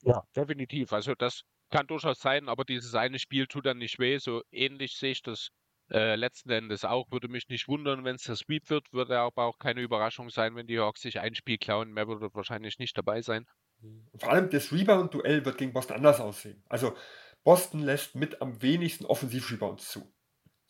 Ja, definitiv. Also das kann durchaus sein, aber dieses eine Spiel tut dann nicht weh. So ähnlich sehe ich das äh, letzten Endes auch. Würde mich nicht wundern, wenn es der Sweep wird. Würde aber auch keine Überraschung sein, wenn die Hawks sich ein Spiel klauen. Mehr würde wahrscheinlich nicht dabei sein. Vor allem das Rebound-Duell wird gegen Boston anders aussehen. Also Boston lässt mit am wenigsten Offensiv-Rebounds zu.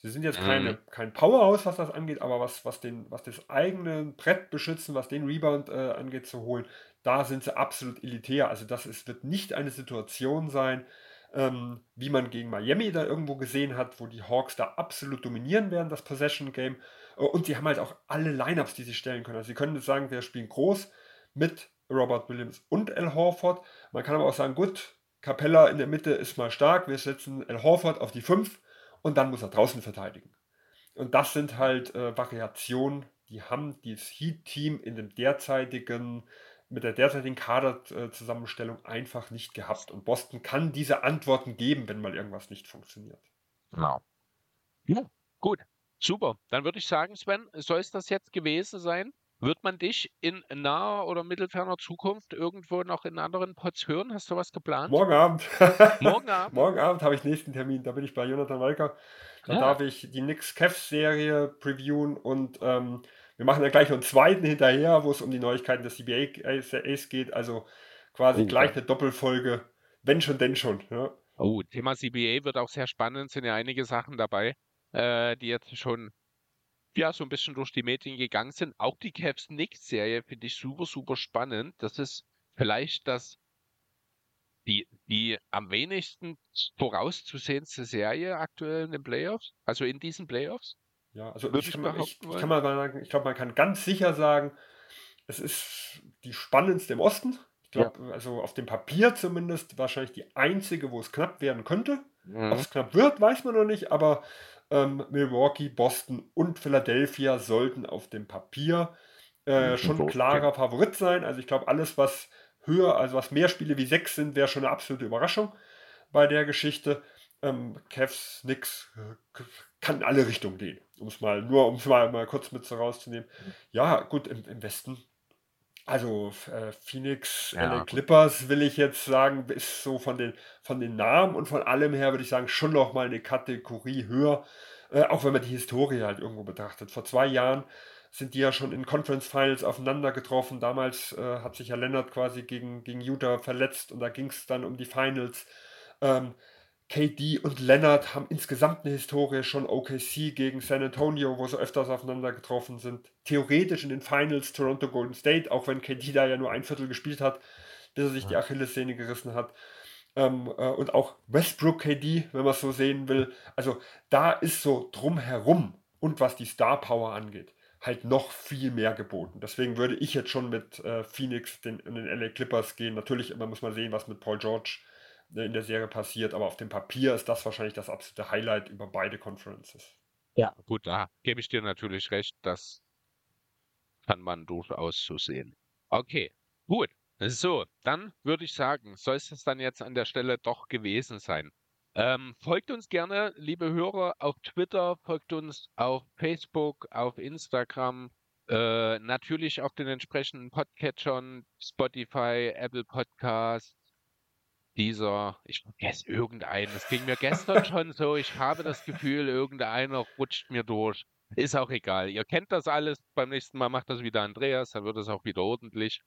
Sie sind jetzt keine, mhm. kein Powerhouse, was das angeht, aber was, was, den, was das eigene Brett beschützen, was den Rebound äh, angeht zu holen, da sind sie absolut elitär. Also das ist, wird nicht eine Situation sein, ähm, wie man gegen Miami da irgendwo gesehen hat, wo die Hawks da absolut dominieren werden, das Possession Game. Und sie haben halt auch alle Lineups, die sie stellen können. Also sie können jetzt sagen, wir spielen groß mit Robert Williams und Al Horford. Man kann aber auch sagen, gut, Capella in der Mitte ist mal stark, wir setzen Al Horford auf die 5 und dann muss er draußen verteidigen. Und das sind halt äh, Variationen, die haben dieses Heat-Team in dem derzeitigen, mit der derzeitigen Kaderzusammenstellung einfach nicht gehabt. Und Boston kann diese Antworten geben, wenn mal irgendwas nicht funktioniert. Genau. Ja, gut. Super. Dann würde ich sagen, Sven, soll es das jetzt gewesen sein? Wird man dich in naher oder mittelferner Zukunft irgendwo noch in anderen Pots hören? Hast du was geplant? Morgen Abend. Morgen Abend? Morgen Abend habe ich nächsten Termin. Da bin ich bei Jonathan Walker. Da ja. darf ich die Knicks Cavs Serie previewen und ähm, wir machen dann gleich noch einen zweiten hinterher, wo es um die Neuigkeiten des CBA geht. Also quasi oh, gleich eine Doppelfolge. Wenn schon, denn schon. Ja. Oh, Thema CBA wird auch sehr spannend. Sind ja einige Sachen dabei, äh, die jetzt schon ja so ein bisschen durch die Medien gegangen sind. Auch die Cavs Knicks Serie finde ich super, super spannend. Das ist vielleicht das die, die am wenigsten vorauszusehendste Serie aktuell in den Playoffs, also in diesen Playoffs. Ja, also ich, ich, kann, ich, ich kann mal sagen, ich glaube, man kann ganz sicher sagen, es ist die spannendste im Osten. Ich glaube, ja. also auf dem Papier zumindest wahrscheinlich die einzige, wo es knapp werden könnte. Mhm. Ob es knapp wird, weiß man noch nicht, aber ähm, Milwaukee, Boston und Philadelphia sollten auf dem Papier äh, schon klarer Favorit sein. Also ich glaube, alles, was höher, also was mehr Spiele wie sechs sind, wäre schon eine absolute Überraschung bei der Geschichte. Ähm, Cavs, nix, äh, kann in alle Richtungen gehen. Um es mal, nur um es mal, mal kurz mit so rauszunehmen. Ja, gut, im, im Westen also äh, Phoenix, ja. LA Clippers will ich jetzt sagen, ist so von den, von den Namen und von allem her, würde ich sagen, schon noch mal eine Kategorie höher, äh, auch wenn man die Historie halt irgendwo betrachtet. Vor zwei Jahren sind die ja schon in Conference Finals aufeinander getroffen. Damals äh, hat sich ja Leonard quasi gegen, gegen Utah verletzt und da ging es dann um die Finals. Ähm, KD und Leonard haben insgesamt eine Historie schon OKC gegen San Antonio, wo sie öfters aufeinander getroffen sind. Theoretisch in den Finals Toronto Golden State, auch wenn KD da ja nur ein Viertel gespielt hat, bis er sich die Achillessehne gerissen hat. Ähm, äh, und auch Westbrook KD, wenn man es so sehen will. Also da ist so drumherum und was die Star Power angeht, halt noch viel mehr geboten. Deswegen würde ich jetzt schon mit äh, Phoenix den, in den LA Clippers gehen. Natürlich immer muss man sehen, was mit Paul George in der Serie passiert, aber auf dem Papier ist das wahrscheinlich das absolute Highlight über beide Conferences. Ja. Gut, da gebe ich dir natürlich recht, das kann man durchaus so sehen. Okay, gut. So, dann würde ich sagen, soll es das dann jetzt an der Stelle doch gewesen sein. Ähm, folgt uns gerne, liebe Hörer, auf Twitter, folgt uns auf Facebook, auf Instagram, äh, natürlich auf den entsprechenden Podcatchern, Spotify, Apple Podcasts, dieser, ich vergesse irgendeinen, es ging mir gestern schon so, ich habe das Gefühl, irgendeiner rutscht mir durch. Ist auch egal. Ihr kennt das alles. Beim nächsten Mal macht das wieder Andreas, dann wird es auch wieder ordentlich.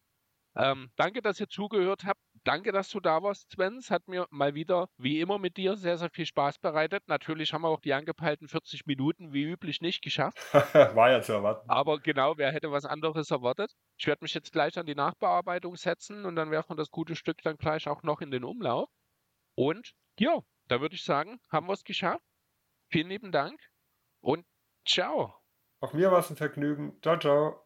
Ähm, danke, dass ihr zugehört habt. Danke, dass du da warst, Sven. Es hat mir mal wieder, wie immer mit dir, sehr, sehr viel Spaß bereitet. Natürlich haben wir auch die angepeilten 40 Minuten wie üblich nicht geschafft. War ja zu erwarten. Aber genau, wer hätte was anderes erwartet? Ich werde mich jetzt gleich an die Nachbearbeitung setzen und dann werfen wir das gute Stück dann gleich auch noch in den Umlauf. Und ja, da würde ich sagen, haben wir es geschafft. Vielen lieben Dank und ciao. Auch mir war es ein Vergnügen. Ciao, ciao.